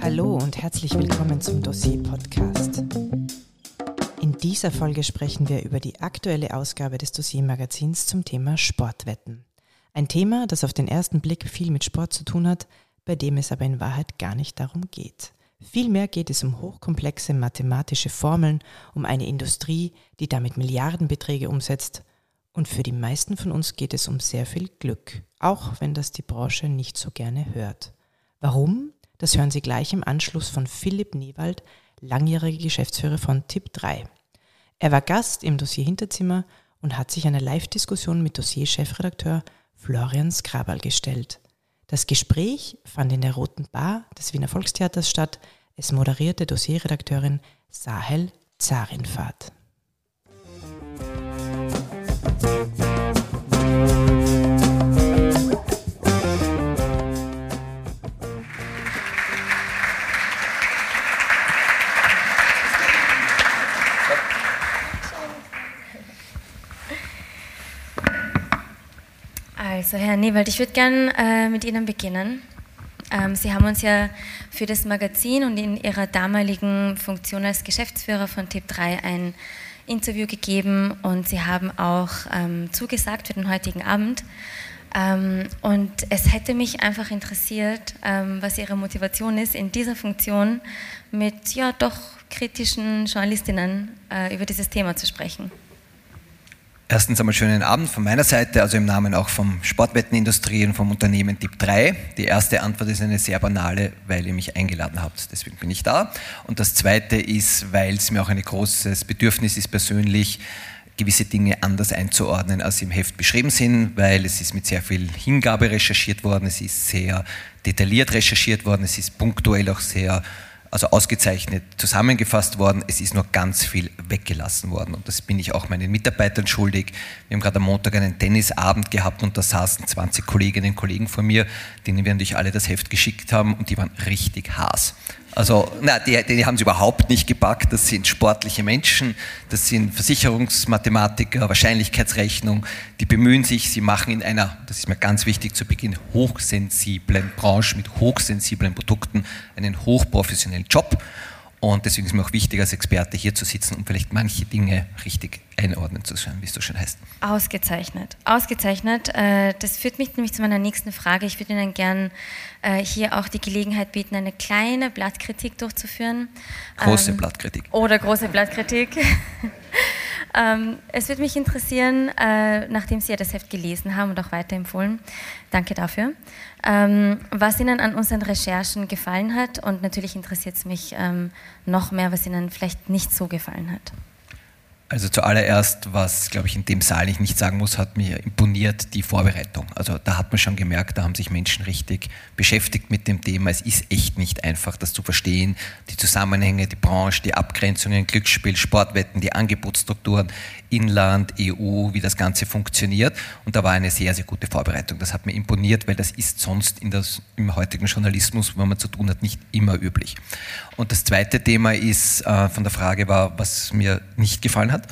Hallo und herzlich willkommen zum Dossier-Podcast. In dieser Folge sprechen wir über die aktuelle Ausgabe des Dossier-Magazins zum Thema Sportwetten. Ein Thema, das auf den ersten Blick viel mit Sport zu tun hat, bei dem es aber in Wahrheit gar nicht darum geht. Vielmehr geht es um hochkomplexe mathematische Formeln, um eine Industrie, die damit Milliardenbeträge umsetzt. Und für die meisten von uns geht es um sehr viel Glück, auch wenn das die Branche nicht so gerne hört. Warum? Das hören Sie gleich im Anschluss von Philipp Niewald, langjähriger Geschäftsführer von Tipp 3. Er war Gast im Dossier Hinterzimmer und hat sich eine Live-Diskussion mit Dossier-Chefredakteur Florian Skrabal gestellt. Das Gespräch fand in der Roten Bar des Wiener Volkstheaters statt. Es moderierte Dossierredakteurin Sahel Zarinfat. Also Herr Newald, ich würde gerne äh, mit Ihnen beginnen. Ähm, Sie haben uns ja für das Magazin und in Ihrer damaligen Funktion als Geschäftsführer von Tipp 3 ein Interview gegeben und Sie haben auch ähm, zugesagt für den heutigen Abend. Ähm, und es hätte mich einfach interessiert, ähm, was Ihre Motivation ist, in dieser Funktion mit ja doch kritischen Journalistinnen äh, über dieses Thema zu sprechen. Erstens einmal schönen Abend von meiner Seite, also im Namen auch vom Sportwettenindustrie und vom Unternehmen Tipp 3. Die erste Antwort ist eine sehr banale, weil ihr mich eingeladen habt. Deswegen bin ich da. Und das zweite ist, weil es mir auch ein großes Bedürfnis ist, persönlich gewisse Dinge anders einzuordnen, als sie im Heft beschrieben sind, weil es ist mit sehr viel Hingabe recherchiert worden, es ist sehr detailliert recherchiert worden, es ist punktuell auch sehr also ausgezeichnet zusammengefasst worden. Es ist nur ganz viel weggelassen worden. Und das bin ich auch meinen Mitarbeitern schuldig. Wir haben gerade am Montag einen Tennisabend gehabt und da saßen 20 Kolleginnen und Kollegen vor mir, denen wir natürlich alle das Heft geschickt haben und die waren richtig Haas. Also, na, die, die haben es überhaupt nicht gepackt. Das sind sportliche Menschen, das sind Versicherungsmathematiker, Wahrscheinlichkeitsrechnung. Die bemühen sich, sie machen in einer, das ist mir ganz wichtig zu Beginn, hochsensiblen Branche mit hochsensiblen Produkten einen hochprofessionellen Job. Und deswegen ist mir auch wichtig, als Experte hier zu sitzen und vielleicht manche Dinge richtig einordnen zu können, wie es so schön heißt. Ausgezeichnet. Ausgezeichnet. Äh, das führt mich nämlich zu meiner nächsten Frage. Ich würde Ihnen gern äh, hier auch die Gelegenheit bieten, eine kleine Blattkritik durchzuführen. Große ähm, Blattkritik. Oder große Blattkritik. Ähm, es würde mich interessieren, äh, nachdem Sie ja das Heft gelesen haben und auch weiterempfohlen, danke dafür, ähm, was Ihnen an unseren Recherchen gefallen hat und natürlich interessiert es mich ähm, noch mehr, was Ihnen vielleicht nicht so gefallen hat. Also zuallererst, was, glaube ich, in dem Saal ich nicht sagen muss, hat mir imponiert die Vorbereitung. Also da hat man schon gemerkt, da haben sich Menschen richtig beschäftigt mit dem Thema. Es ist echt nicht einfach, das zu verstehen. Die Zusammenhänge, die Branche, die Abgrenzungen, Glücksspiel, Sportwetten, die Angebotsstrukturen, Inland, EU, wie das Ganze funktioniert. Und da war eine sehr, sehr gute Vorbereitung. Das hat mir imponiert, weil das ist sonst das, im heutigen Journalismus, wo man zu tun hat, nicht immer üblich. Und das zweite Thema ist, äh, von der Frage war, was mir nicht gefallen hat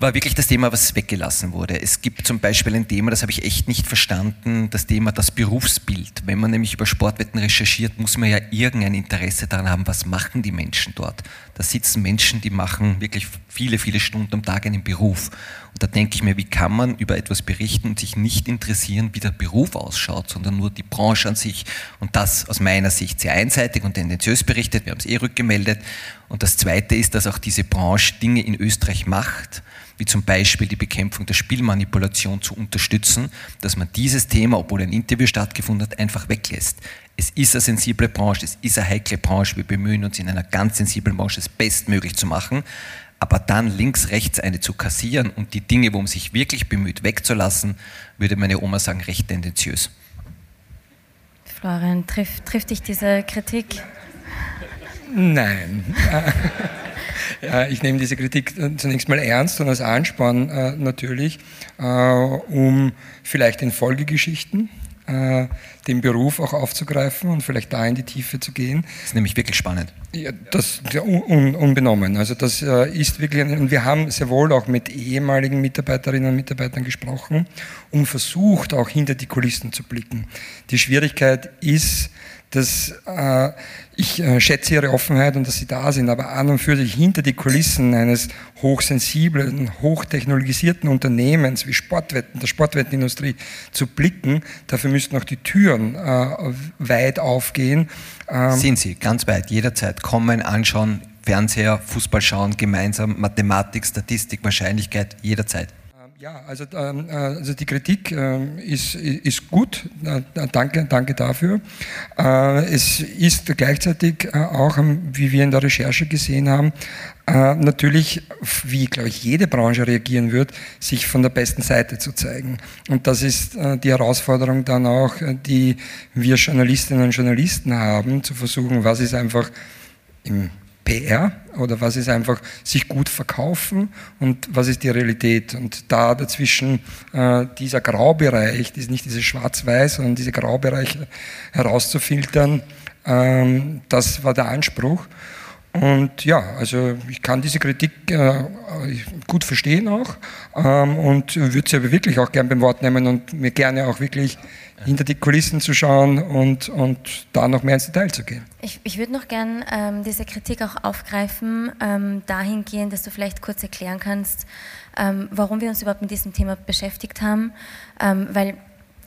war wirklich das Thema, was weggelassen wurde. Es gibt zum Beispiel ein Thema, das habe ich echt nicht verstanden, das Thema das Berufsbild. Wenn man nämlich über Sportwetten recherchiert, muss man ja irgendein Interesse daran haben, was machen die Menschen dort. Da sitzen Menschen, die machen wirklich viele, viele Stunden am Tag einen Beruf. Da denke ich mir, wie kann man über etwas berichten und sich nicht interessieren, wie der Beruf ausschaut, sondern nur die Branche an sich. Und das aus meiner Sicht sehr einseitig und tendenziös berichtet. Wir haben es eh rückgemeldet. Und das Zweite ist, dass auch diese Branche Dinge in Österreich macht, wie zum Beispiel die Bekämpfung der Spielmanipulation zu unterstützen, dass man dieses Thema, obwohl ein Interview stattgefunden hat, einfach weglässt. Es ist eine sensible Branche, es ist eine heikle Branche, wir bemühen uns in einer ganz sensiblen Branche es bestmöglich zu machen, aber dann links, rechts eine zu kassieren und die Dinge, wo man sich wirklich bemüht, wegzulassen, würde meine Oma sagen, recht tendenziös. Florian, trifft, trifft dich diese Kritik? Nein. ich nehme diese Kritik zunächst mal ernst und als Ansporn äh, natürlich, äh, um vielleicht in Folgegeschichten äh, den Beruf auch aufzugreifen und vielleicht da in die Tiefe zu gehen. Das ist nämlich wirklich spannend. Ja, das ja, un, unbenommen. Also das äh, ist wirklich, und wir haben sehr wohl auch mit ehemaligen Mitarbeiterinnen und Mitarbeitern gesprochen und versucht auch hinter die Kulissen zu blicken. Die Schwierigkeit ist, dass äh, ich äh, schätze ihre Offenheit und dass sie da sind, aber an und für sich hinter die Kulissen eines hochsensiblen, hochtechnologisierten Unternehmens wie Sportwetten, der Sportwettenindustrie zu blicken, dafür müssten auch die Türen äh, weit aufgehen. Ähm sind sie, ganz weit, jederzeit. Kommen, anschauen, Fernseher, Fußball schauen, gemeinsam, Mathematik, Statistik, Wahrscheinlichkeit, jederzeit. Ja, also, ähm, äh, also die Kritik äh, ist, ist gut, danke, danke dafür. Äh, es ist gleichzeitig äh, auch, ähm, wie wir in der Recherche gesehen haben, natürlich, wie glaube ich jede Branche reagieren wird, sich von der besten Seite zu zeigen. Und das ist die Herausforderung dann auch, die wir Journalistinnen und Journalisten haben, zu versuchen, was ist einfach im PR oder was ist einfach sich gut verkaufen und was ist die Realität. Und da dazwischen äh, dieser Graubereich, das nicht dieses Schwarz-Weiß, sondern diese Graubereiche herauszufiltern, ähm, das war der Anspruch. Und ja, also ich kann diese Kritik äh, gut verstehen auch ähm, und würde sie aber wirklich auch gern beim Wort nehmen und mir gerne auch wirklich hinter die Kulissen zu schauen und, und da noch mehr ins Detail zu gehen. Ich, ich würde noch gern ähm, diese Kritik auch aufgreifen, ähm, dahingehend, dass du vielleicht kurz erklären kannst, ähm, warum wir uns überhaupt mit diesem Thema beschäftigt haben, ähm, weil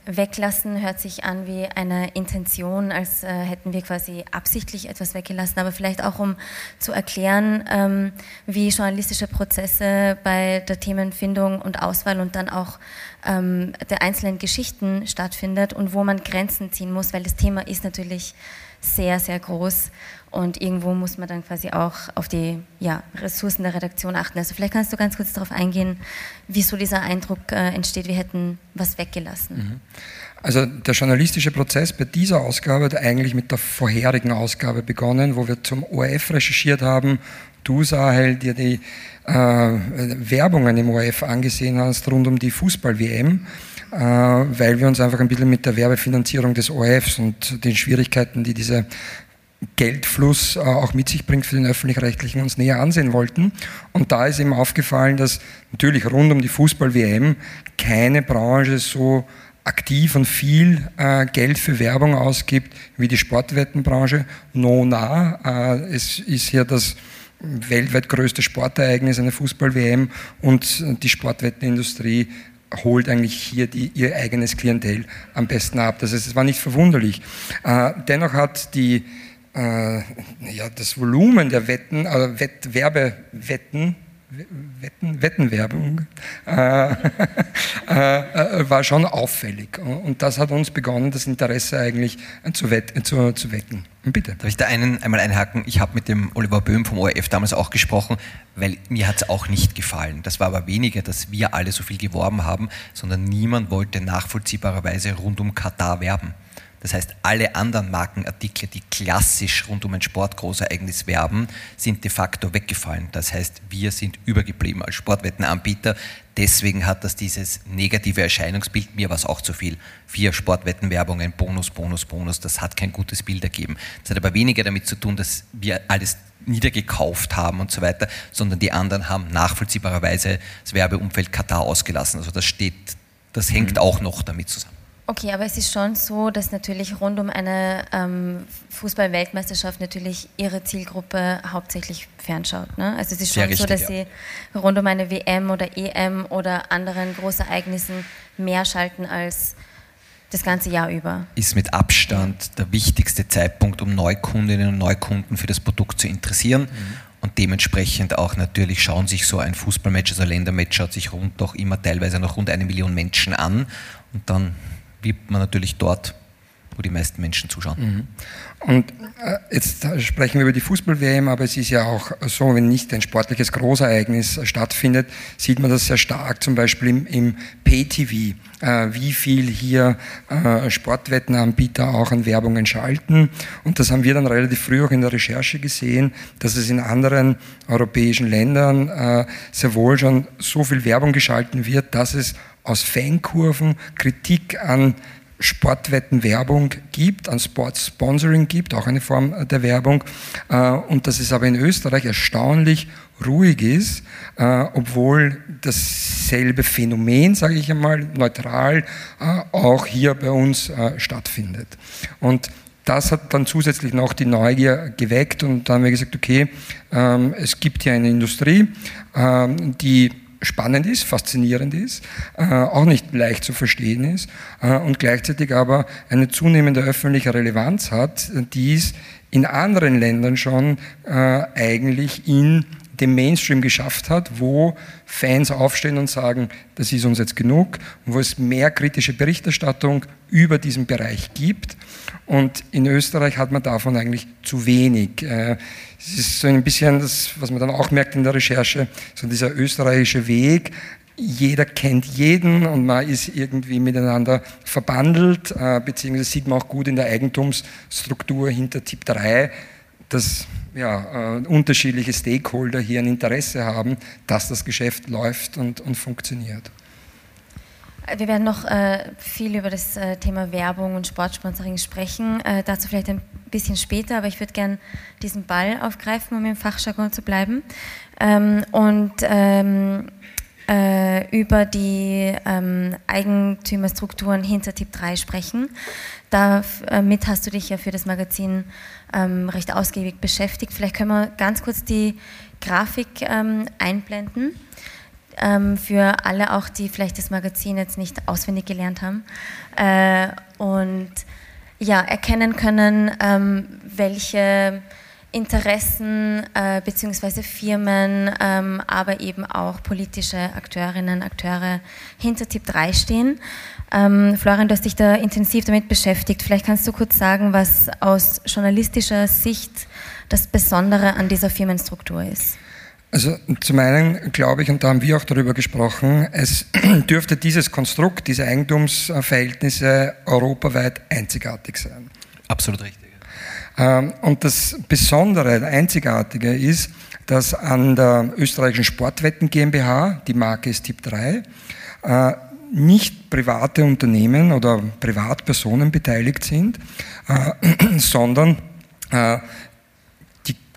Weglassen hört sich an wie eine Intention, als äh, hätten wir quasi absichtlich etwas weggelassen, aber vielleicht auch um zu erklären, ähm, wie journalistische Prozesse bei der Themenfindung und Auswahl und dann auch ähm, der einzelnen Geschichten stattfindet und wo man Grenzen ziehen muss, weil das Thema ist natürlich sehr, sehr groß und irgendwo muss man dann quasi auch auf die ja, Ressourcen der Redaktion achten. Also vielleicht kannst du ganz kurz darauf eingehen, wieso dieser Eindruck äh, entsteht, wir hätten was weggelassen. Mhm. Also der journalistische Prozess bei dieser Ausgabe hat eigentlich mit der vorherigen Ausgabe begonnen, wo wir zum ORF recherchiert haben. Du, Sahel, dir die äh, Werbungen im ORF angesehen hast rund um die Fußball-WM äh, weil wir uns einfach ein bisschen mit der Werbefinanzierung des ORFs und den Schwierigkeiten, die diese Geldfluss äh, auch mit sich bringt für den öffentlich-rechtlichen, uns näher ansehen wollten. Und da ist eben aufgefallen, dass natürlich rund um die Fußball-WM keine Branche so aktiv und viel äh, Geld für Werbung ausgibt wie die Sportwettenbranche. No nah. Äh, es ist hier das weltweit größte Sportereignis, eine Fußball-WM und die Sportwettenindustrie holt eigentlich hier die, ihr eigenes Klientel am besten ab. Das heißt, es war nicht verwunderlich. Äh, dennoch hat die äh, ja, das Volumen der Wetten, also Wett, Werbewetten, Wetten, Wettenwerbung äh, äh, äh, war schon auffällig. Und das hat uns begonnen, das Interesse eigentlich zu, wett, zu, zu wecken. Bitte. Darf ich da einen, einmal einhaken? Ich habe mit dem Oliver Böhm vom ORF damals auch gesprochen, weil mir hat es auch nicht gefallen. Das war aber weniger, dass wir alle so viel geworben haben, sondern niemand wollte nachvollziehbarerweise rund um Katar werben. Das heißt, alle anderen Markenartikel, die klassisch rund um ein Sportgroßereignis werben, sind de facto weggefallen. Das heißt, wir sind übergeblieben als Sportwettenanbieter. Deswegen hat das dieses negative Erscheinungsbild, mir war es auch zu viel. Vier Sportwettenwerbungen, Bonus, Bonus, Bonus, das hat kein gutes Bild ergeben. Das hat aber weniger damit zu tun, dass wir alles niedergekauft haben und so weiter, sondern die anderen haben nachvollziehbarerweise das Werbeumfeld Katar ausgelassen. Also das steht, das hängt mhm. auch noch damit zusammen. Okay, aber es ist schon so, dass natürlich rund um eine ähm, Fußball-Weltmeisterschaft natürlich ihre Zielgruppe hauptsächlich fernschaut. Ne? Also es ist schon richtig, so, dass ja. sie rund um eine WM oder EM oder anderen Großereignissen mehr schalten als das ganze Jahr über. Ist mit Abstand der wichtigste Zeitpunkt, um Neukundinnen und Neukunden für das Produkt zu interessieren. Mhm. Und dementsprechend auch natürlich schauen sich so ein Fußballmatch, also ein Ländermatch, schaut sich rund doch immer teilweise noch rund eine Million Menschen an. Und dann gibt man natürlich dort, wo die meisten Menschen zuschauen. Mhm. Und äh, jetzt sprechen wir über die Fußball-WM, aber es ist ja auch so, wenn nicht ein sportliches Großereignis stattfindet, sieht man das sehr stark, zum Beispiel im, im Pay-TV, äh, wie viel hier äh, Sportwettenanbieter auch an Werbungen schalten. Und das haben wir dann relativ früh auch in der Recherche gesehen, dass es in anderen europäischen Ländern äh, sehr wohl schon so viel Werbung geschalten wird, dass es aus Fankurven Kritik an Sportwettenwerbung gibt, an Sportsponsoring gibt, auch eine Form der Werbung, äh, und dass es aber in Österreich erstaunlich ruhig ist, äh, obwohl dasselbe Phänomen, sage ich einmal, neutral äh, auch hier bei uns stattfindet. Und das hat dann zusätzlich noch die Neugier geweckt und dann haben wir gesagt, okay, ähm, es gibt hier eine Industrie, ähm, die spannend ist, faszinierend ist, äh, auch nicht leicht zu verstehen ist äh, und gleichzeitig aber eine zunehmende öffentliche Relevanz hat, die es in anderen Ländern schon äh, eigentlich in dem Mainstream geschafft hat, wo Fans aufstehen und sagen, das ist uns jetzt genug, wo es mehr kritische Berichterstattung über diesen Bereich gibt. Und in Österreich hat man davon eigentlich zu wenig. Äh, es ist so ein bisschen das, was man dann auch merkt in der Recherche, so dieser österreichische Weg. Jeder kennt jeden und man ist irgendwie miteinander verbandelt, äh, beziehungsweise sieht man auch gut in der Eigentumsstruktur hinter Tipp 3, dass ja, äh, unterschiedliche Stakeholder hier ein Interesse haben, dass das Geschäft läuft und, und funktioniert. Wir werden noch äh, viel über das äh, Thema Werbung und Sportsponsoring sprechen. Äh, dazu vielleicht ein bisschen später, aber ich würde gerne diesen Ball aufgreifen, um im Fachjargon zu bleiben. Ähm, und ähm, äh, über die ähm, Eigentümerstrukturen hinter Tipp 3 sprechen. Damit hast du dich ja für das Magazin ähm, recht ausgiebig beschäftigt. Vielleicht können wir ganz kurz die Grafik ähm, einblenden ähm, für alle auch, die vielleicht das Magazin jetzt nicht auswendig gelernt haben äh, und ja, erkennen können, ähm, welche Interessen äh, bzw. Firmen, ähm, aber eben auch politische Akteurinnen, Akteure hinter Tipp 3 stehen. Ähm, Florian, du hast dich da intensiv damit beschäftigt. Vielleicht kannst du kurz sagen, was aus journalistischer Sicht das Besondere an dieser Firmenstruktur ist. Also zum einen glaube ich, und da haben wir auch darüber gesprochen, es dürfte dieses Konstrukt, diese Eigentumsverhältnisse europaweit einzigartig sein. Absolut richtig. Ähm, und das Besondere, Einzigartige ist, dass an der österreichischen Sportwetten GmbH, die Marke ist Tipp 3, äh, nicht private Unternehmen oder Privatpersonen beteiligt sind, äh, sondern äh,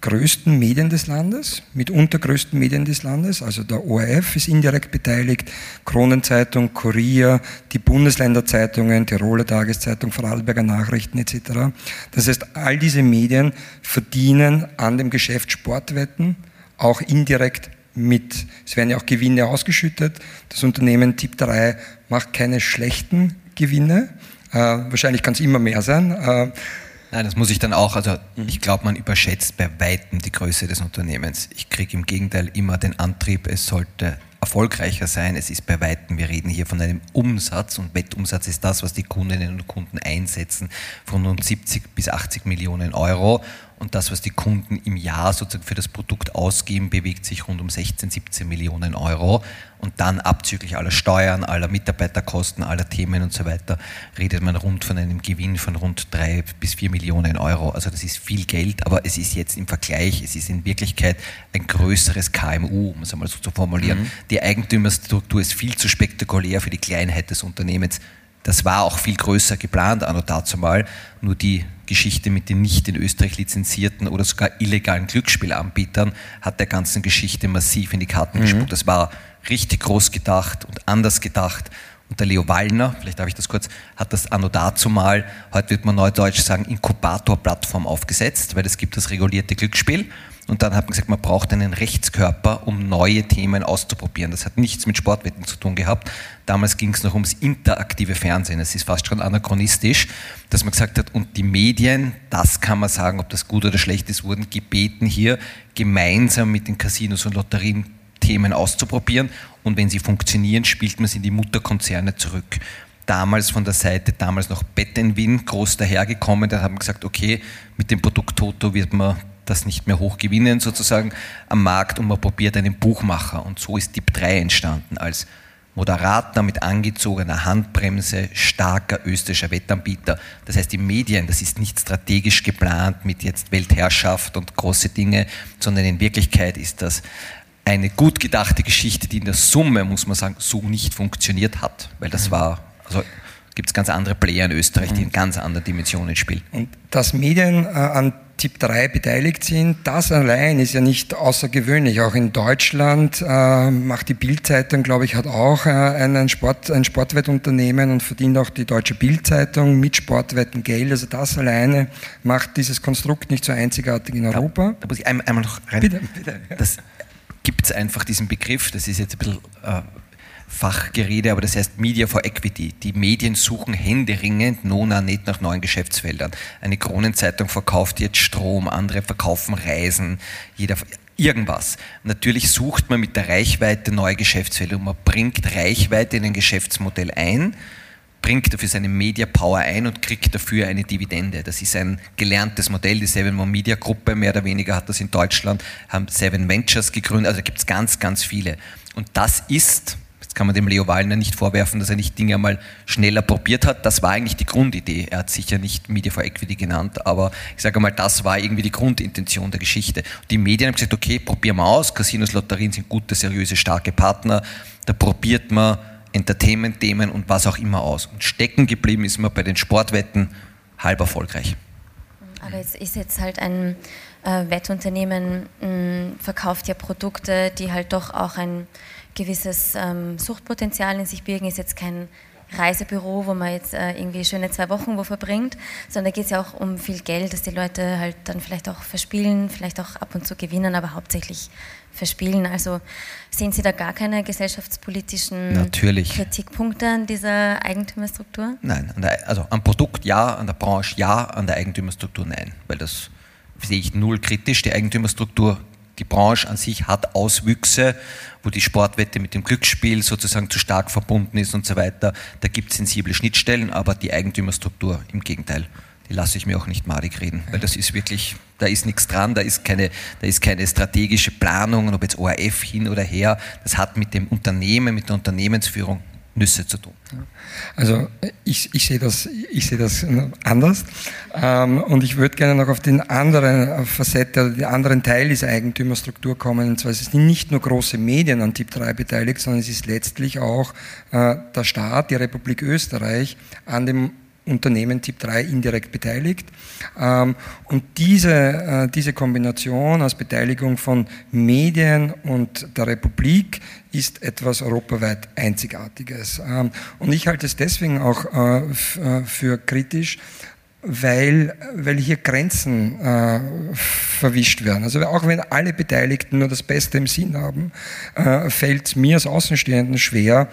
größten Medien des Landes, mitunter größten Medien des Landes, also der ORF ist indirekt beteiligt, Kronenzeitung, Kurier, die Bundesländerzeitungen, Tiroler Tageszeitung, Vorarlberger Nachrichten etc. Das heißt, all diese Medien verdienen an dem Geschäft Sportwetten auch indirekt mit. Es werden ja auch Gewinne ausgeschüttet. Das Unternehmen Tipp 3 macht keine schlechten Gewinne. Äh, wahrscheinlich kann es immer mehr sein. Äh, Nein, das muss ich dann auch, also mhm. ich glaube, man überschätzt bei Weitem die Größe des Unternehmens. Ich kriege im Gegenteil immer den Antrieb, es sollte erfolgreicher sein. Es ist bei Weitem, wir reden hier von einem Umsatz und Wettumsatz ist das, was die Kundinnen und Kunden einsetzen, von rund 70 bis 80 Millionen Euro und das, was die Kunden im Jahr sozusagen für das Produkt ausgeben, bewegt sich rund um 16, 17 Millionen Euro. Und dann abzüglich aller Steuern, aller Mitarbeiterkosten, aller Themen und so weiter, redet man rund von einem Gewinn von rund drei bis vier Millionen Euro. Also das ist viel Geld, aber es ist jetzt im Vergleich, es ist in Wirklichkeit ein größeres KMU, um es einmal so zu formulieren. Mhm. Die Eigentümerstruktur ist viel zu spektakulär für die Kleinheit des Unternehmens. Das war auch viel größer geplant, anno dazu mal. Nur die Geschichte mit den nicht in Österreich lizenzierten oder sogar illegalen Glücksspielanbietern hat der ganzen Geschichte massiv in die Karten mhm. gespuckt. Das war richtig groß gedacht und anders gedacht. Und der Leo Wallner, vielleicht darf ich das kurz, hat das anno dazu mal, heute wird man neudeutsch sagen, Inkubator-Plattform aufgesetzt, weil es gibt das regulierte Glücksspiel. Und dann hat man gesagt, man braucht einen Rechtskörper, um neue Themen auszuprobieren. Das hat nichts mit Sportwetten zu tun gehabt. Damals ging es noch ums interaktive Fernsehen. Es ist fast schon anachronistisch, dass man gesagt hat, und die Medien, das kann man sagen, ob das gut oder schlecht ist, wurden gebeten, hier gemeinsam mit den Casinos und Lotterien Themen auszuprobieren. Und wenn sie funktionieren, spielt man sie in die Mutterkonzerne zurück damals von der Seite, damals noch Bettenwin, groß dahergekommen. Da haben wir gesagt, okay, mit dem Produkt Toto wird man das nicht mehr hochgewinnen sozusagen am Markt und man probiert einen Buchmacher. Und so ist Tipp 3 entstanden als moderater mit angezogener Handbremse, starker österreichischer Wettanbieter. Das heißt, die Medien, das ist nicht strategisch geplant mit jetzt Weltherrschaft und große Dinge, sondern in Wirklichkeit ist das eine gut gedachte Geschichte, die in der Summe, muss man sagen, so nicht funktioniert hat. Weil das war, also gibt es ganz andere Player in Österreich, die in ganz anderen Dimensionen spielen. Und dass Medien äh, an Tipp 3 beteiligt sind, das allein ist ja nicht außergewöhnlich. Auch in Deutschland äh, macht die Bildzeitung, glaube ich, hat auch äh, einen Sport, ein Sportwettunternehmen und verdient auch die deutsche Bildzeitung mit Sportwetten Geld. Also das alleine macht dieses Konstrukt nicht so einzigartig in Europa. Da, da muss ich einmal, einmal noch rein. Bitte, bitte. Das gibt es einfach diesen Begriff, das ist jetzt ein bisschen äh, Fachgerede, aber das heißt Media for Equity. Die Medien suchen händeringend, nona nicht nach neuen Geschäftsfeldern. Eine Kronenzeitung verkauft jetzt Strom, andere verkaufen Reisen, jeder irgendwas. Natürlich sucht man mit der Reichweite neue Geschäftsfelder und man bringt Reichweite in ein Geschäftsmodell ein, bringt dafür seine Media Power ein und kriegt dafür eine Dividende. Das ist ein gelerntes Modell. Die Seven More Media Gruppe, mehr oder weniger hat das in Deutschland, haben Seven Ventures gegründet. Also gibt es ganz, ganz viele. Und das ist kann man dem Leo Wallner nicht vorwerfen, dass er nicht Dinge einmal schneller probiert hat. Das war eigentlich die Grundidee. Er hat sicher nicht Media for Equity genannt, aber ich sage mal, das war irgendwie die Grundintention der Geschichte. Die Medien haben gesagt, okay, probieren wir aus. Casinos, Lotterien sind gute, seriöse, starke Partner. Da probiert man Entertainment-Themen und was auch immer aus. Und stecken geblieben ist man bei den Sportwetten halb erfolgreich. Aber jetzt ist jetzt halt ein äh, Wettunternehmen, mh, verkauft ja Produkte, die halt doch auch ein gewisses ähm, Suchtpotenzial in sich birgen, ist jetzt kein Reisebüro, wo man jetzt äh, irgendwie schöne zwei Wochen wo verbringt, sondern da geht es ja auch um viel Geld, dass die Leute halt dann vielleicht auch verspielen, vielleicht auch ab und zu gewinnen, aber hauptsächlich verspielen. Also sehen Sie da gar keine gesellschaftspolitischen Natürlich. Kritikpunkte an dieser Eigentümerstruktur? Nein, der, also am Produkt ja, an der Branche ja, an der Eigentümerstruktur nein, weil das sehe ich null kritisch. Die Eigentümerstruktur die Branche an sich hat Auswüchse, wo die Sportwette mit dem Glücksspiel sozusagen zu stark verbunden ist und so weiter. Da gibt es sensible Schnittstellen, aber die Eigentümerstruktur im Gegenteil, die lasse ich mir auch nicht madig reden, weil das ist wirklich, da ist nichts dran, da ist keine, da ist keine strategische Planung, ob jetzt ORF hin oder her, das hat mit dem Unternehmen, mit der Unternehmensführung Nüsse zu tun. Also ich, ich sehe das, sehe das anders ähm, und ich würde gerne noch auf den anderen Facette, den anderen Teil dieser Eigentümerstruktur kommen. Und zwar es nicht nur große Medien an Tipp 3 beteiligt, sondern es ist letztlich auch äh, der Staat, die Republik Österreich an dem Unternehmen Tipp 3 indirekt beteiligt. Ähm, und diese, äh, diese Kombination aus Beteiligung von Medien und der Republik ist etwas europaweit Einzigartiges. Ähm, und ich halte es deswegen auch äh, äh, für kritisch, weil, weil hier Grenzen äh, verwischt werden. Also auch wenn alle Beteiligten nur das Beste im Sinn haben, äh, fällt mir als Außenstehenden schwer,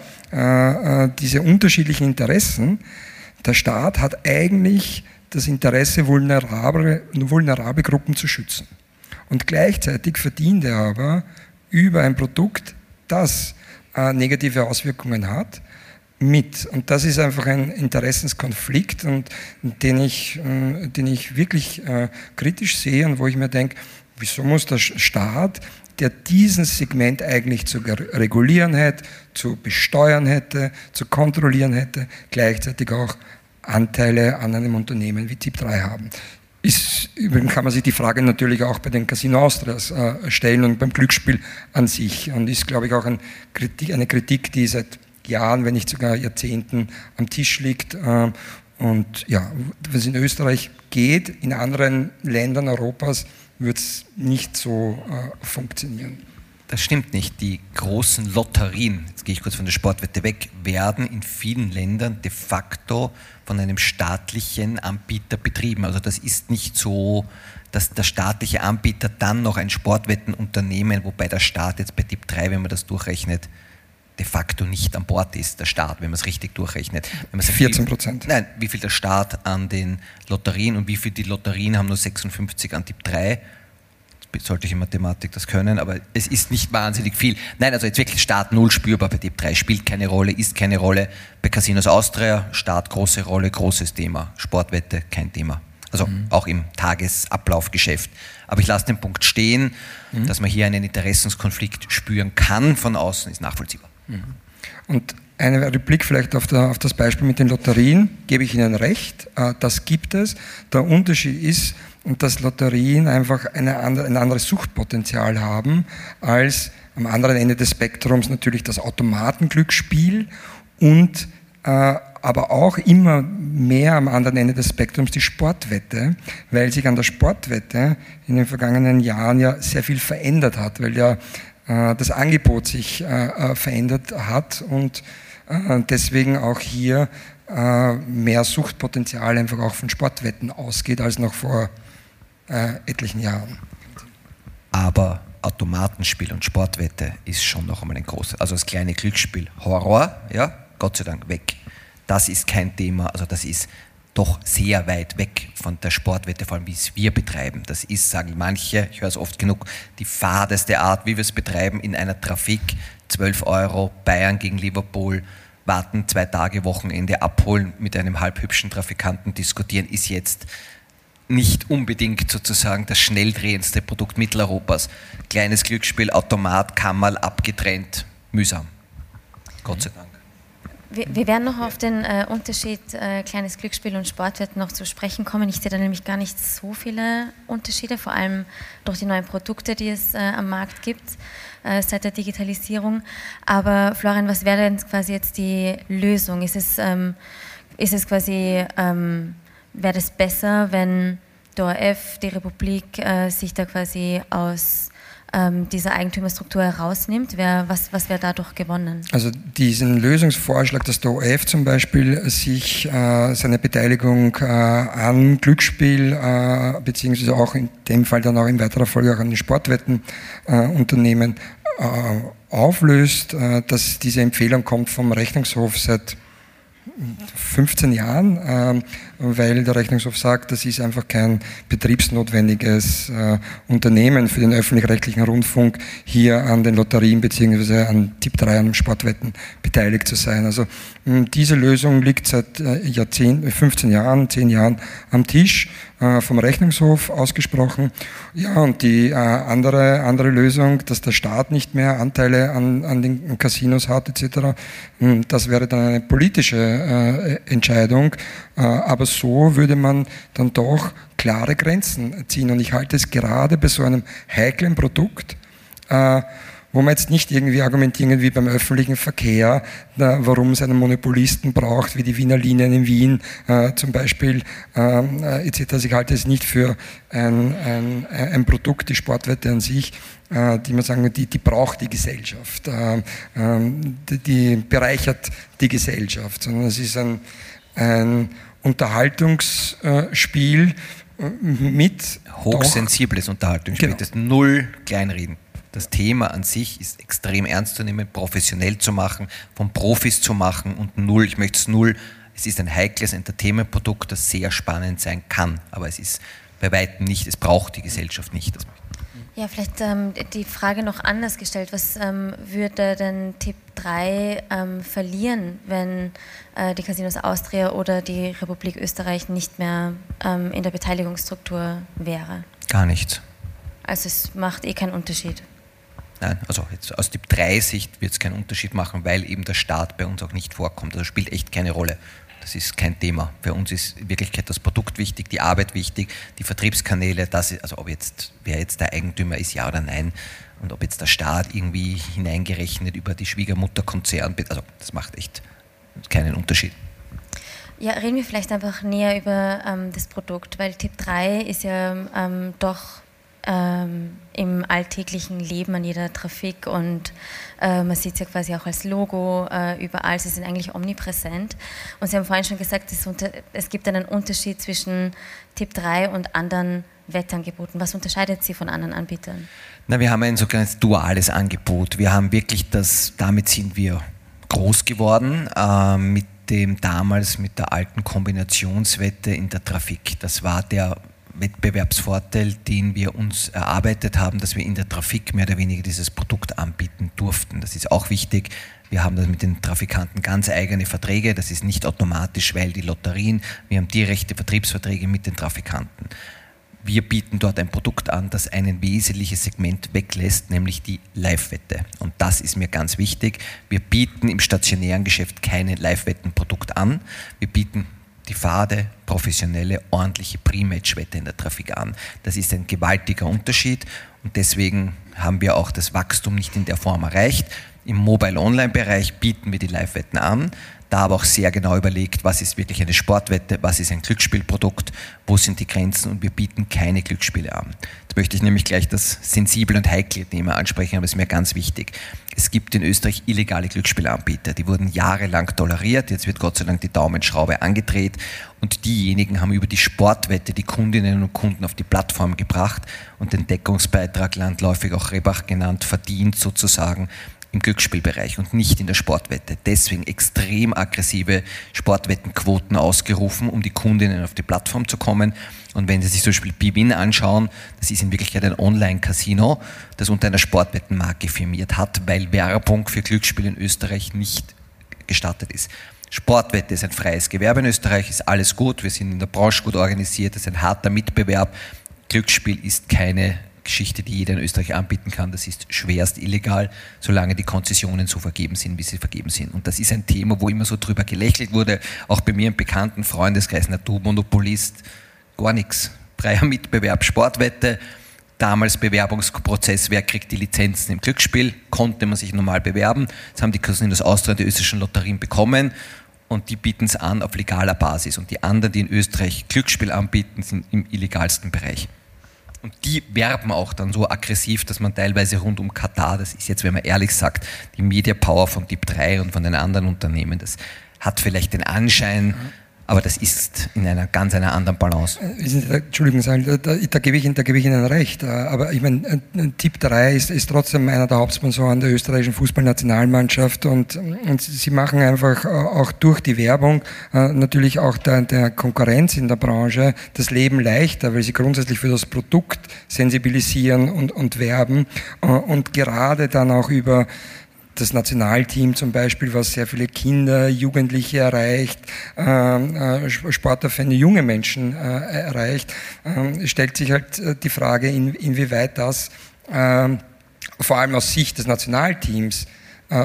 diese unterschiedlichen Interessen der Staat hat eigentlich das Interesse, vulnerable, vulnerable Gruppen zu schützen. Und gleichzeitig verdient er aber über ein Produkt, das äh, negative Auswirkungen hat, mit. Und das ist einfach ein Interessenskonflikt, und, den, ich, äh, den ich wirklich äh, kritisch sehe und wo ich mir denke, wieso muss der Staat, der dieses Segment eigentlich zu regulieren hätte, zu besteuern hätte, zu kontrollieren hätte, gleichzeitig auch Anteile an einem Unternehmen wie Tip 3 haben. Ist, übrigens kann man sich die Frage natürlich auch bei den Casino Austrias äh, stellen und beim Glücksspiel an sich. Und ist, glaube ich, auch ein Kritik, eine Kritik, die seit Jahren, wenn nicht sogar Jahrzehnten am Tisch liegt. Äh, und ja, wenn es in Österreich geht, in anderen Ländern Europas wird es nicht so äh, funktionieren. Das stimmt nicht. Die großen Lotterien, jetzt gehe ich kurz von der Sportwette weg, werden in vielen Ländern de facto von einem staatlichen Anbieter betrieben. Also das ist nicht so, dass der staatliche Anbieter dann noch ein Sportwettenunternehmen, wobei der Staat jetzt bei Tipp 3, wenn man das durchrechnet, de facto nicht an Bord ist, der Staat, wenn man es richtig durchrechnet. 14 Prozent. Nein, wie viel der Staat an den Lotterien und wie viel die Lotterien haben nur 56 an Tipp 3 sollte ich in Mathematik das können, aber es ist nicht wahnsinnig viel. Nein, also jetzt wirklich Start null spürbar bei Tipp 3, spielt keine Rolle, ist keine Rolle. Bei Casinos Austria, Start große Rolle, großes Thema. Sportwette, kein Thema. Also mhm. auch im Tagesablaufgeschäft. Aber ich lasse den Punkt stehen, mhm. dass man hier einen Interessenskonflikt spüren kann von außen, ist nachvollziehbar. Mhm. Und eine Replik vielleicht auf, das Beispiel mit den Lotterien, gebe ich Ihnen recht, äh, das gibt es. Der Unterschied ist, dass Lotterien einfach eine andere, ein anderes Suchtpotenzial haben als am anderen Ende des Spektrums natürlich das Automatenglücksspiel und äh, aber auch immer mehr am anderen Ende des Spektrums die Sportwette, weil sich an der Sportwette in den vergangenen Jahren ja sehr viel verändert hat, weil ja äh, das Angebot sich äh, äh, verändert hat und deswegen auch hier mehr Suchtpotenzial einfach auch von Sportwetten ausgeht als noch vor etlichen Jahren. Aber Automatenspiel und Sportwette ist schon noch einmal ein großes, also das kleine Glücksspiel Horror, ja, Gott sei Dank weg. Das ist kein Thema, also das ist doch sehr weit weg von der Sportwette, vor allem wie es wir betreiben. Das ist, sagen manche, ich höre es oft genug, die fadeste Art, wie wir es betreiben, in einer Trafik, 12 Euro, Bayern gegen Liverpool, warten, zwei Tage Wochenende abholen, mit einem halbhübschen Trafikanten diskutieren, ist jetzt nicht unbedingt sozusagen das schnelldrehendste Produkt Mitteleuropas. Kleines Glücksspiel, Automat, Kammerl, abgetrennt, mühsam. Gott sei Dank. Wir, wir werden noch auf den äh, Unterschied äh, kleines Glücksspiel und Sportwetten noch zu sprechen kommen. Ich sehe da nämlich gar nicht so viele Unterschiede, vor allem durch die neuen Produkte, die es äh, am Markt gibt äh, seit der Digitalisierung. Aber Florian, was wäre denn quasi jetzt die Lösung? Ist es, ähm, ist es quasi, ähm, wäre es besser, wenn der ORF, die Republik äh, sich da quasi aus ähm, diese Eigentümerstruktur herausnimmt? Wer, was was wäre dadurch gewonnen? Also diesen Lösungsvorschlag, dass der ORF zum Beispiel sich äh, seine Beteiligung äh, an Glücksspiel, äh, beziehungsweise auch in dem Fall dann auch in weiterer Folge auch an den Sportwettenunternehmen äh, auflöst, äh, dass diese Empfehlung kommt vom Rechnungshof seit 15 Jahren, ähm, weil der Rechnungshof sagt, das ist einfach kein betriebsnotwendiges äh, Unternehmen für den öffentlich-rechtlichen Rundfunk, hier an den Lotterien bzw. an Tipp 3 an Sportwetten beteiligt zu sein. Also diese Lösung liegt seit äh, Jahrzehnten, 15 Jahren, 10 Jahren am Tisch äh, vom Rechnungshof ausgesprochen. Ja, und die andere, andere Lösung, dass der Staat nicht mehr Anteile an, an den Casinos hat etc., das wäre dann eine politische Entscheidung. Aber so würde man dann doch klare Grenzen ziehen. Und ich halte es gerade bei so einem heiklen Produkt, äh, wo man jetzt nicht irgendwie argumentieren wie beim öffentlichen Verkehr, warum es einen Monopolisten braucht, wie die Wiener Linien in Wien äh, zum Beispiel ähm, äh, etc. Also ich halte es nicht für ein, ein, ein Produkt, die Sportwette an sich, äh, die man sagen, die, die braucht die Gesellschaft, äh, ähm, die, die, bereichert die Gesellschaft, sondern es ist ein, ein Unterhaltungsspiel äh, mit. Hochsensibles Unterhaltungsspiel, genau. das Null Kleinreden. Das Thema an sich ist extrem ernst zu nehmen, professionell zu machen, von Profis zu machen und null, ich möchte es null, es ist ein heikles Entertainment-Produkt, das sehr spannend sein kann, aber es ist bei weitem nicht, es braucht die Gesellschaft nicht. Ja, vielleicht ähm, die Frage noch anders gestellt. Was ähm, würde denn Tipp 3 ähm, verlieren, wenn äh, die Casinos Austria oder die Republik Österreich nicht mehr ähm, in der Beteiligungsstruktur wäre? Gar nichts. Also es macht eh keinen Unterschied. Nein, also jetzt aus Tipp 3 Sicht wird es keinen Unterschied machen, weil eben der Staat bei uns auch nicht vorkommt. Also spielt echt keine Rolle. Das ist kein Thema. Für uns ist in Wirklichkeit das Produkt wichtig, die Arbeit wichtig, die Vertriebskanäle, das ist, also ob jetzt, wer jetzt der Eigentümer ist, ja oder nein, und ob jetzt der Staat irgendwie hineingerechnet über die Schwiegermutterkonzern, also das macht echt keinen Unterschied. Ja, reden wir vielleicht einfach näher über ähm, das Produkt, weil Tipp 3 ist ja ähm, doch ähm, im alltäglichen Leben an jeder Trafik und äh, man sieht ja quasi auch als Logo äh, überall. Sie sind eigentlich omnipräsent. Und Sie haben vorhin schon gesagt, es, unter, es gibt einen Unterschied zwischen Tipp 3 und anderen Wettangeboten. Was unterscheidet Sie von anderen Anbietern? Na, wir haben ein sogenanntes duales Angebot. Wir haben wirklich das, damit sind wir groß geworden, äh, mit dem damals mit der alten Kombinationswette in der Trafik. Das war der Wettbewerbsvorteil, den wir uns erarbeitet haben, dass wir in der Trafik mehr oder weniger dieses Produkt anbieten durften. Das ist auch wichtig. Wir haben mit den Trafikanten ganz eigene Verträge. Das ist nicht automatisch, weil die Lotterien, wir haben direkte Vertriebsverträge mit den Trafikanten. Wir bieten dort ein Produkt an, das ein wesentliches Segment weglässt, nämlich die Live-Wette. Und das ist mir ganz wichtig. Wir bieten im stationären Geschäft keine Live-Wetten-Produkt an. Wir bieten die fade, professionelle, ordentliche Pre-Match-Wette in der Trafik an. Das ist ein gewaltiger Unterschied und deswegen haben wir auch das Wachstum nicht in der Form erreicht. Im Mobile-Online-Bereich bieten wir die Live-Wetten an. Da aber auch sehr genau überlegt, was ist wirklich eine Sportwette, was ist ein Glücksspielprodukt, wo sind die Grenzen und wir bieten keine Glücksspiele an. Jetzt möchte ich nämlich gleich das sensible und heikle Thema ansprechen, aber es ist mir ganz wichtig. Es gibt in Österreich illegale Glücksspielanbieter, die wurden jahrelang toleriert, jetzt wird Gott sei Dank die Daumenschraube angedreht und diejenigen haben über die Sportwette die Kundinnen und Kunden auf die Plattform gebracht und den Deckungsbeitrag landläufig auch Rebach genannt verdient sozusagen im Glücksspielbereich und nicht in der Sportwette. Deswegen extrem aggressive Sportwettenquoten ausgerufen, um die Kundinnen auf die Plattform zu kommen. Und wenn Sie sich zum Beispiel Bibin anschauen, das ist in Wirklichkeit ein Online-Casino, das unter einer Sportwettenmarke firmiert hat, weil Werbung für Glücksspiel in Österreich nicht gestattet ist. Sportwette ist ein freies Gewerbe in Österreich, ist alles gut, wir sind in der Branche gut organisiert, es ist ein harter Mitbewerb. Glücksspiel ist keine Geschichte, die jeder in Österreich anbieten kann. Das ist schwerst illegal, solange die Konzessionen so vergeben sind, wie sie vergeben sind. Und das ist ein Thema, wo immer so drüber gelächelt wurde, auch bei mir im bekannten Freundeskreis, Naturmonopolist, gar nichts. Freier Mitbewerb, Sportwette, damals Bewerbungsprozess, wer kriegt die Lizenzen im Glücksspiel, konnte man sich normal bewerben. Das haben die Casinos Austria und die österreichischen Lotterien bekommen und die bieten es an auf legaler Basis. Und die anderen, die in Österreich Glücksspiel anbieten, sind im illegalsten Bereich. Und die werben auch dann so aggressiv, dass man teilweise rund um Katar, das ist jetzt, wenn man ehrlich sagt, die Media Power von Deep 3 und von den anderen Unternehmen, das hat vielleicht den Anschein, aber das ist in einer ganz einer anderen Balance. Äh, Entschuldigung, da, da, da, gebe ich, da gebe ich Ihnen recht. Äh, aber ich meine, Tipp 3 ist, ist trotzdem einer der Hauptsponsoren der österreichischen Fußballnationalmannschaft und, und sie machen einfach äh, auch durch die Werbung natürlich auch der, der Konkurrenz in der Branche das Leben leichter, weil sie grundsätzlich für das Produkt sensibilisieren und, und werben und gerade dann auch über das Nationalteam zum Beispiel, was sehr viele Kinder, Jugendliche erreicht, ähm, äh, sportaffine junge Menschen äh, erreicht, äh, stellt sich halt äh, die Frage, in, inwieweit das ähm, vor allem aus Sicht des Nationalteams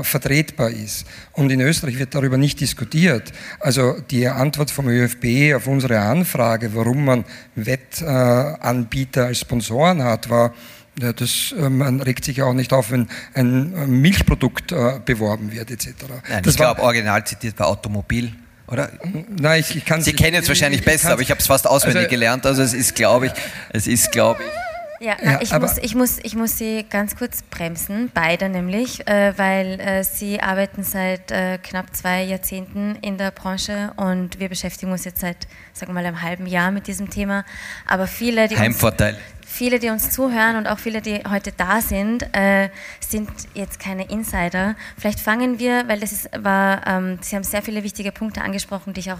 vertretbar ist. Und in Österreich wird darüber nicht diskutiert. Also die Antwort vom ÖFB auf unsere Anfrage, warum man Wettanbieter als Sponsoren hat, war, ja, das, äh, man regt sich auch nicht auf, wenn ein äh, Milchprodukt äh, beworben wird, etc. Nein, das ich glaube, original zitiert war Automobil. Oder? Nein, ich, ich kann Sie kennen es wahrscheinlich ich, ich besser, aber ich habe es fast auswendig also, gelernt. Also es ist, glaube ich, es ist, glaube ich. Ja, ja ich, muss, ich, muss, ich muss Sie ganz kurz bremsen, beide nämlich, äh, weil äh, Sie arbeiten seit äh, knapp zwei Jahrzehnten in der Branche und wir beschäftigen uns jetzt seit, sagen wir mal, einem halben Jahr mit diesem Thema. Aber viele, die Heimvorteil. Uns, viele, die uns zuhören und auch viele, die heute da sind, äh, sind jetzt keine Insider. Vielleicht fangen wir, weil das ist, war, ähm, Sie haben sehr viele wichtige Punkte angesprochen, die ich auch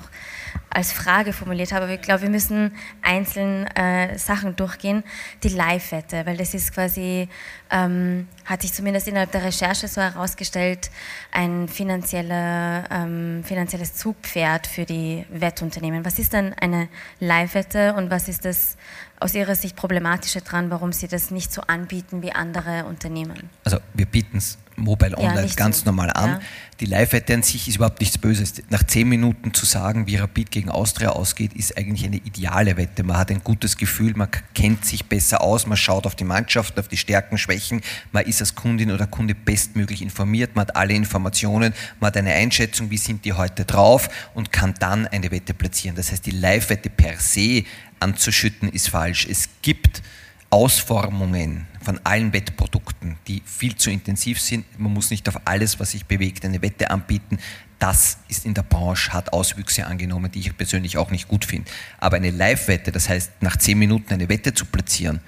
als Frage formuliert habe. Aber ich glaube, wir müssen einzeln äh, Sachen durchgehen. Die Live-Wette, weil das ist quasi, ähm, hat sich zumindest innerhalb der Recherche so herausgestellt, ein finanzieller, ähm, finanzielles Zugpferd für die Wettunternehmen. Was ist dann eine Live-Wette und was ist das aus Ihrer Sicht Problematische dran, warum Sie das nicht so anbieten wie andere Unternehmen? Also wir bieten es Mobile Online ja, ganz so. normal an. Ja. Die Live-Wette an sich ist überhaupt nichts Böses. Nach zehn Minuten zu sagen, wie Rapid gegen Austria ausgeht, ist eigentlich eine ideale Wette. Man hat ein gutes Gefühl, man kennt sich besser aus, man schaut auf die Mannschaft, auf die Stärken, Schwächen, man ist als Kundin oder Kunde bestmöglich informiert, man hat alle Informationen, man hat eine Einschätzung, wie sind die heute drauf und kann dann eine Wette platzieren. Das heißt, die Live-Wette per se anzuschütten ist falsch. Es gibt Ausformungen von allen Wettprodukten, die viel zu intensiv sind. Man muss nicht auf alles, was sich bewegt, eine Wette anbieten. Das ist in der Branche, hat Auswüchse angenommen, die ich persönlich auch nicht gut finde. Aber eine Live-Wette, das heißt, nach zehn Minuten eine Wette zu platzieren,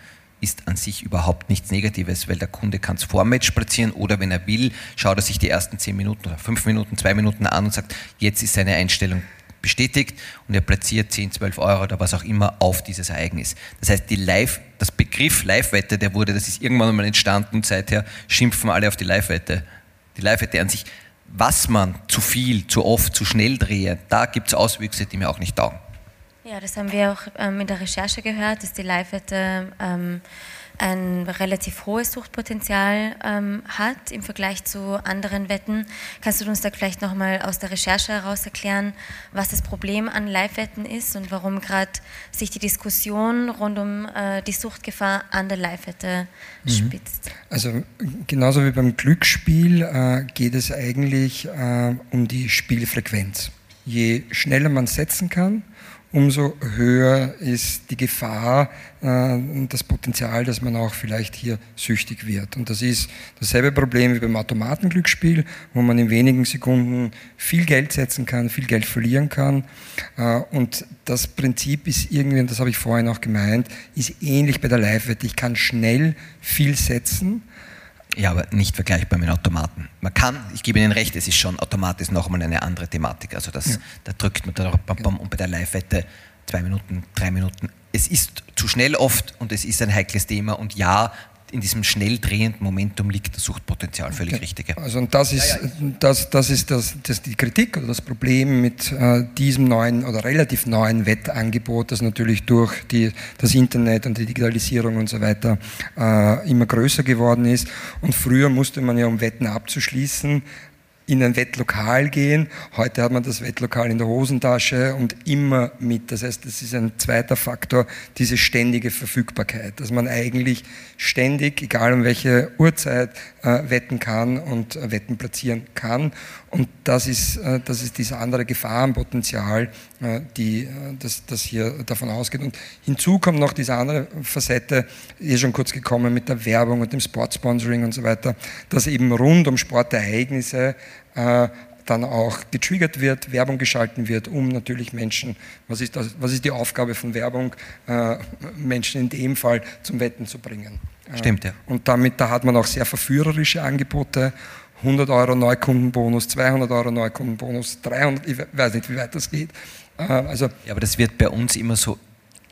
ist an sich überhaupt nichts Negatives, weil der Kunde kann es vor Match platzieren oder wenn er will, schaut er sich die ersten zehn Minuten oder fünf Minuten, zwei Minuten an und sagt, jetzt ist seine Einstellung bestätigt und er platziert 10, 12 Euro oder was auch immer auf dieses Ereignis. Das heißt, die Live, das Begriff Live-Wette, der wurde, das ist irgendwann einmal entstanden und seither schimpfen alle auf die Live-Wette. Die Live-Wette an sich, was man zu viel, zu oft, zu schnell drehe, da gibt es Auswüchse, die mir auch nicht taugen. Ja, das haben wir auch ähm, in der Recherche gehört, dass die Live-Wette ähm, ein relativ hohes Suchtpotenzial ähm, hat im Vergleich zu anderen Wetten. Kannst du uns da vielleicht nochmal aus der Recherche heraus erklären, was das Problem an Live-Wetten ist und warum gerade sich die Diskussion rund um äh, die Suchtgefahr an der Live-Wette mhm. spitzt? Also genauso wie beim Glücksspiel äh, geht es eigentlich äh, um die Spielfrequenz. Je schneller man setzen kann, umso höher ist die Gefahr, äh, das Potenzial, dass man auch vielleicht hier süchtig wird. Und das ist dasselbe Problem wie beim Automatenglücksspiel, wo man in wenigen Sekunden viel Geld setzen kann, viel Geld verlieren kann. Äh, und das Prinzip ist irgendwie, und das habe ich vorhin auch gemeint, ist ähnlich bei der Live-Wette. Ich kann schnell viel setzen ja, aber nicht vergleichbar mit Automaten. Man kann, ich gebe Ihnen recht, es ist schon, Automat ist nochmal eine andere Thematik. Also das, ja. da drückt man da bam, bam, und bei der Live-Wette zwei Minuten, drei Minuten. Es ist zu schnell oft und es ist ein heikles Thema und ja, in diesem schnell drehenden Momentum liegt das Suchtpotenzial, völlig okay. richtig. Also und das ist, ja, ja. Das, das ist das, das die Kritik oder das Problem mit äh, diesem neuen oder relativ neuen Wettangebot, das natürlich durch die, das Internet und die Digitalisierung und so weiter äh, immer größer geworden ist. Und früher musste man ja, um Wetten abzuschließen, in ein Wettlokal gehen. Heute hat man das Wettlokal in der Hosentasche und immer mit. Das heißt, das ist ein zweiter Faktor, diese ständige Verfügbarkeit, dass man eigentlich ständig, egal um welche Uhrzeit, äh, wetten kann und äh, Wetten platzieren kann. Und das ist, äh, das ist dieses andere Gefahrenpotenzial, äh, die, äh, das, das hier davon ausgeht. Und hinzu kommt noch diese andere Facette, eh schon kurz gekommen mit der Werbung und dem Sportsponsoring und so weiter, dass eben rund um Sportereignisse dann auch getriggert wird, Werbung geschalten wird, um natürlich Menschen, was ist, das, was ist die Aufgabe von Werbung, äh, Menschen in dem Fall zum Wetten zu bringen. Stimmt, ja. Und damit, da hat man auch sehr verführerische Angebote 100 Euro Neukundenbonus, 200 Euro Neukundenbonus, 300, ich weiß nicht, wie weit das geht. Äh, also ja, aber das wird bei uns immer so,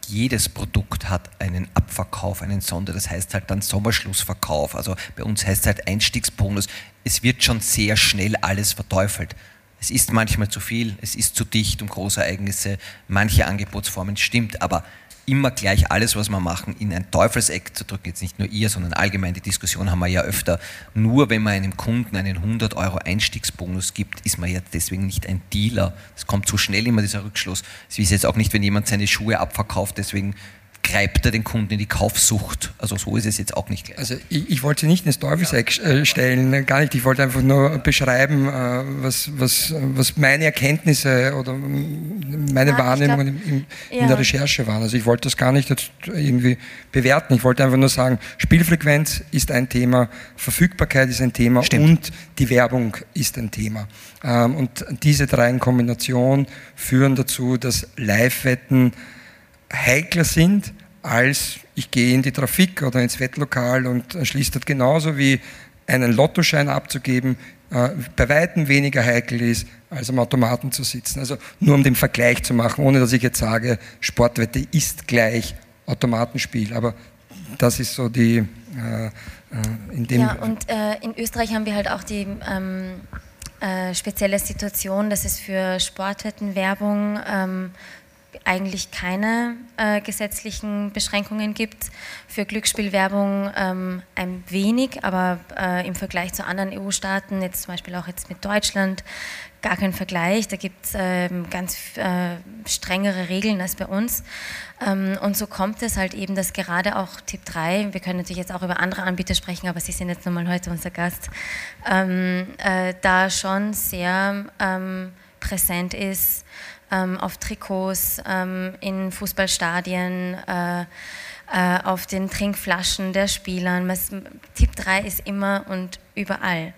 jedes Produkt hat einen Abverkauf, einen Sonder, das heißt halt dann Sommerschlussverkauf. Also bei uns heißt es halt Einstiegsbonus. Es wird schon sehr schnell alles verteufelt. Es ist manchmal zu viel, es ist zu dicht um Großereignisse, manche Angebotsformen stimmt, aber immer gleich alles, was wir machen, in ein Teufelseck zu drücken. Jetzt nicht nur ihr, sondern allgemein die Diskussion haben wir ja öfter. Nur wenn man einem Kunden einen 100 Euro Einstiegsbonus gibt, ist man ja deswegen nicht ein Dealer. Es kommt zu schnell immer dieser Rückschluss. Es ist jetzt auch nicht, wenn jemand seine Schuhe abverkauft, deswegen treibt er den Kunden in die Kaufsucht. Also so ist es jetzt auch nicht. Gleich. Also ich, ich wollte sie nicht ins Teufelseck äh, stellen, gar nicht. Ich wollte einfach nur beschreiben, äh, was, was, was meine Erkenntnisse oder meine ah, Wahrnehmungen glaub, in, in ja. der Recherche waren. Also ich wollte das gar nicht jetzt irgendwie bewerten. Ich wollte einfach nur sagen, Spielfrequenz ist ein Thema, Verfügbarkeit ist ein Thema Stimmt. und die Werbung ist ein Thema. Ähm, und diese drei in Kombination führen dazu, dass Live-Wetten heikler sind, als ich gehe in die Trafik oder ins Wettlokal und schließt das genauso wie einen Lottoschein abzugeben, äh, bei weitem weniger heikel ist, als am Automaten zu sitzen. Also nur um den Vergleich zu machen, ohne dass ich jetzt sage, Sportwette ist gleich Automatenspiel. Aber das ist so die äh, äh in dem. Ja, und äh, in Österreich haben wir halt auch die ähm, äh, spezielle Situation, dass es für Sportwettenwerbung ähm, eigentlich keine äh, gesetzlichen Beschränkungen gibt. Für Glücksspielwerbung ähm, ein wenig, aber äh, im Vergleich zu anderen EU-Staaten, jetzt zum Beispiel auch jetzt mit Deutschland, gar kein Vergleich. Da gibt es ähm, ganz äh, strengere Regeln als bei uns. Ähm, und so kommt es halt eben, dass gerade auch Tipp 3, wir können natürlich jetzt auch über andere Anbieter sprechen, aber Sie sind jetzt nochmal heute unser Gast, ähm, äh, da schon sehr ähm, präsent ist ähm, auf Trikots, ähm, in Fußballstadien, äh, äh, auf den Trinkflaschen der Spieler. Tipp 3 ist immer und überall.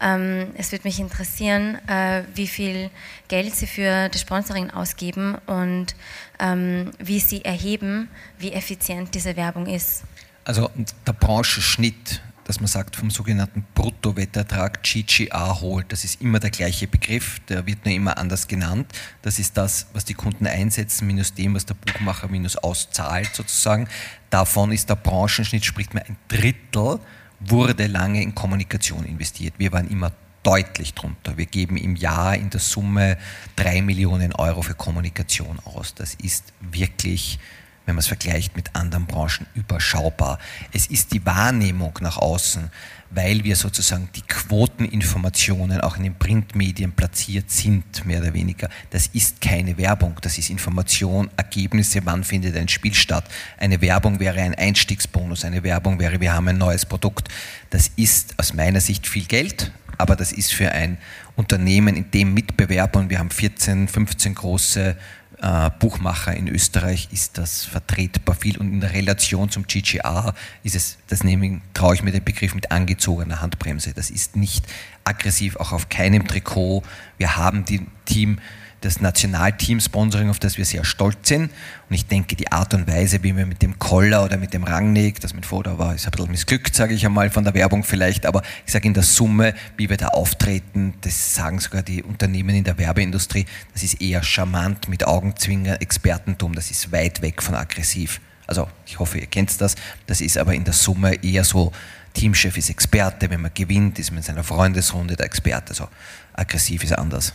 Ähm, es würde mich interessieren, äh, wie viel Geld Sie für das Sponsoring ausgeben und ähm, wie Sie erheben, wie effizient diese Werbung ist. Also der Branchenschnitt dass man sagt, vom sogenannten Bruttowettertrag GGA holt. Das ist immer der gleiche Begriff, der wird nur immer anders genannt. Das ist das, was die Kunden einsetzen, minus dem, was der Buchmacher minus auszahlt sozusagen. Davon ist der Branchenschnitt, spricht man ein Drittel, wurde lange in Kommunikation investiert. Wir waren immer deutlich drunter. Wir geben im Jahr in der Summe drei Millionen Euro für Kommunikation aus. Das ist wirklich wenn man es vergleicht mit anderen Branchen, überschaubar. Es ist die Wahrnehmung nach außen, weil wir sozusagen die Quoteninformationen auch in den Printmedien platziert sind, mehr oder weniger. Das ist keine Werbung, das ist Information, Ergebnisse, wann findet ein Spiel statt. Eine Werbung wäre ein Einstiegsbonus, eine Werbung wäre, wir haben ein neues Produkt. Das ist aus meiner Sicht viel Geld, aber das ist für ein Unternehmen in dem Mitbewerb und wir haben 14, 15 große äh, Buchmacher in Österreich ist das vertretbar viel und in der Relation zum GGA ist es, das nehme, traue ich mir den Begriff mit angezogener Handbremse. Das ist nicht aggressiv, auch auf keinem Trikot. Wir haben die Team das Nationalteam-Sponsoring, auf das wir sehr stolz sind. Und ich denke, die Art und Weise, wie wir mit dem Koller oder mit dem Rangnick, das mit Foto war, ist ein bisschen missglückt, sage ich einmal, von der Werbung vielleicht, aber ich sage in der Summe, wie wir da auftreten, das sagen sogar die Unternehmen in der Werbeindustrie, das ist eher charmant mit Augenzwinger, Expertentum, das ist weit weg von aggressiv. Also ich hoffe, ihr kennt das. Das ist aber in der Summe eher so, Teamchef ist Experte, wenn man gewinnt, ist man in seiner Freundesrunde der Experte. Also aggressiv ist anders.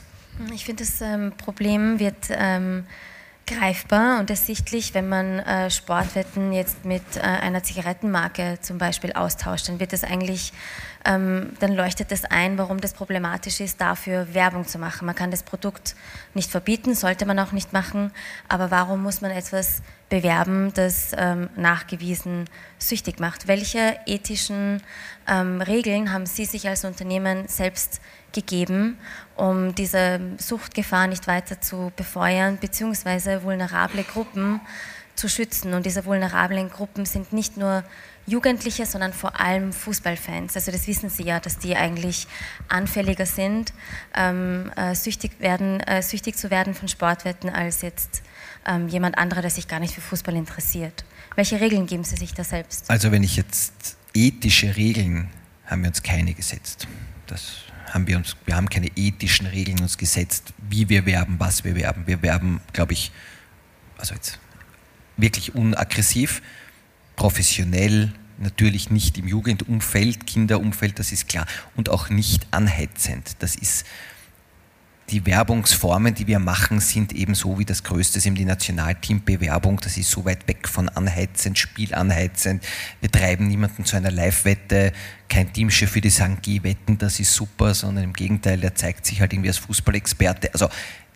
Ich finde, das ähm, Problem wird ähm, greifbar und ersichtlich, wenn man äh, Sportwetten jetzt mit äh, einer Zigarettenmarke zum Beispiel austauscht. Dann wird das eigentlich, ähm, dann leuchtet das ein, warum das problematisch ist, dafür Werbung zu machen. Man kann das Produkt nicht verbieten, sollte man auch nicht machen, aber warum muss man etwas bewerben, das ähm, nachgewiesen süchtig macht? Welche ethischen ähm, Regeln haben Sie sich als Unternehmen selbst gegeben, um diese Suchtgefahr nicht weiter zu befeuern, beziehungsweise vulnerable Gruppen zu schützen. Und diese vulnerablen Gruppen sind nicht nur Jugendliche, sondern vor allem Fußballfans. Also das wissen Sie ja, dass die eigentlich anfälliger sind, ähm, äh, süchtig, werden, äh, süchtig zu werden von Sportwetten als jetzt ähm, jemand anderer, der sich gar nicht für Fußball interessiert. Welche Regeln geben Sie sich da selbst? Also wenn ich jetzt ethische Regeln haben wir uns keine gesetzt. Das haben wir uns, wir haben keine ethischen Regeln uns gesetzt, wie wir werben, was wir werben. Wir werben, glaube ich, also jetzt wirklich unaggressiv, professionell, natürlich nicht im Jugendumfeld, Kinderumfeld, das ist klar, und auch nicht anheizend. Das ist die Werbungsformen, die wir machen, sind eben so wie das Größte ist die Nationalteambewerbung. Das ist so weit weg von anheizend, spielanheizend. Wir treiben niemanden zu einer Live-Wette, kein Teamchef die sagen, geh wetten, das ist super, sondern im Gegenteil, der zeigt sich halt irgendwie als Fußballexperte. Also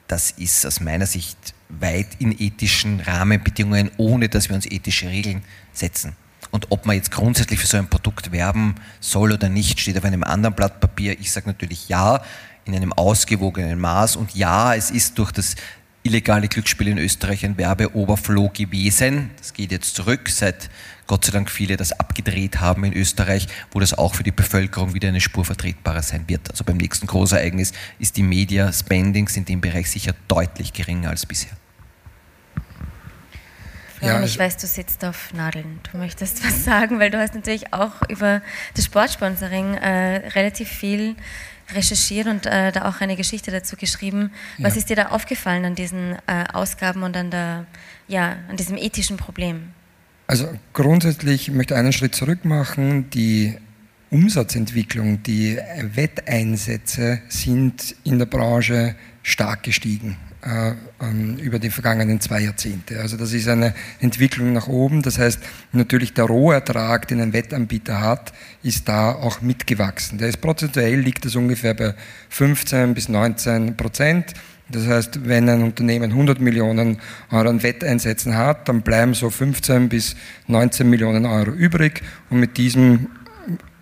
das ist aus meiner Sicht weit in ethischen Rahmenbedingungen, ohne dass wir uns ethische Regeln setzen. Und ob man jetzt grundsätzlich für so ein Produkt werben soll oder nicht, steht auf einem anderen Blatt Papier. Ich sage natürlich ja, in einem ausgewogenen Maß. Und ja, es ist durch das illegale Glücksspiel in Österreich ein Werbeoberflow gewesen. Das geht jetzt zurück, seit Gott sei Dank viele das abgedreht haben in Österreich, wo das auch für die Bevölkerung wieder eine Spur vertretbarer sein wird. Also beim nächsten Großereignis ist die Media Spendings in dem Bereich sicher deutlich geringer als bisher. Ja, ich weiß, du sitzt auf Nadeln. Du möchtest was sagen, weil du hast natürlich auch über das Sportsponsoring äh, relativ viel recherchiert und äh, da auch eine Geschichte dazu geschrieben. Was ja. ist dir da aufgefallen an diesen äh, Ausgaben und an, der, ja, an diesem ethischen Problem? Also grundsätzlich möchte ich einen Schritt zurück machen. Die Umsatzentwicklung, die Wetteinsätze sind in der Branche stark gestiegen. Äh, ähm, über die vergangenen zwei Jahrzehnte. Also das ist eine Entwicklung nach oben. Das heißt, natürlich der Rohertrag, den ein Wettanbieter hat, ist da auch mitgewachsen. Der ist prozentuell liegt das ungefähr bei 15 bis 19 Prozent. Das heißt, wenn ein Unternehmen 100 Millionen Euro an Wetteinsätzen hat, dann bleiben so 15 bis 19 Millionen Euro übrig und mit diesem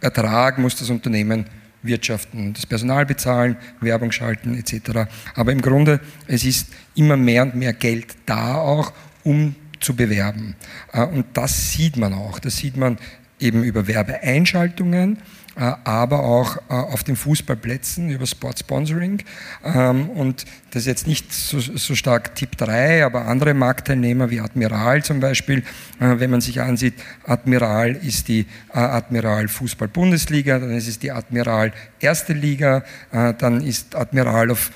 Ertrag muss das Unternehmen wirtschaften, das Personal bezahlen, Werbung schalten etc. Aber im Grunde, es ist immer mehr und mehr Geld da auch, um zu bewerben. Äh, und das sieht man auch. Das sieht man eben über Werbeeinschaltungen aber auch äh, auf den Fußballplätzen über Sportsponsoring. Ähm, und das ist jetzt nicht so, so, stark Tipp 3, aber andere Marktteilnehmer wie Admiral zum Beispiel, äh, wenn man sich ansieht, Admiral ist die Admiral Fußball Bundesliga, dann ist es die Admiral Erste Liga, dann ist Admiral auf,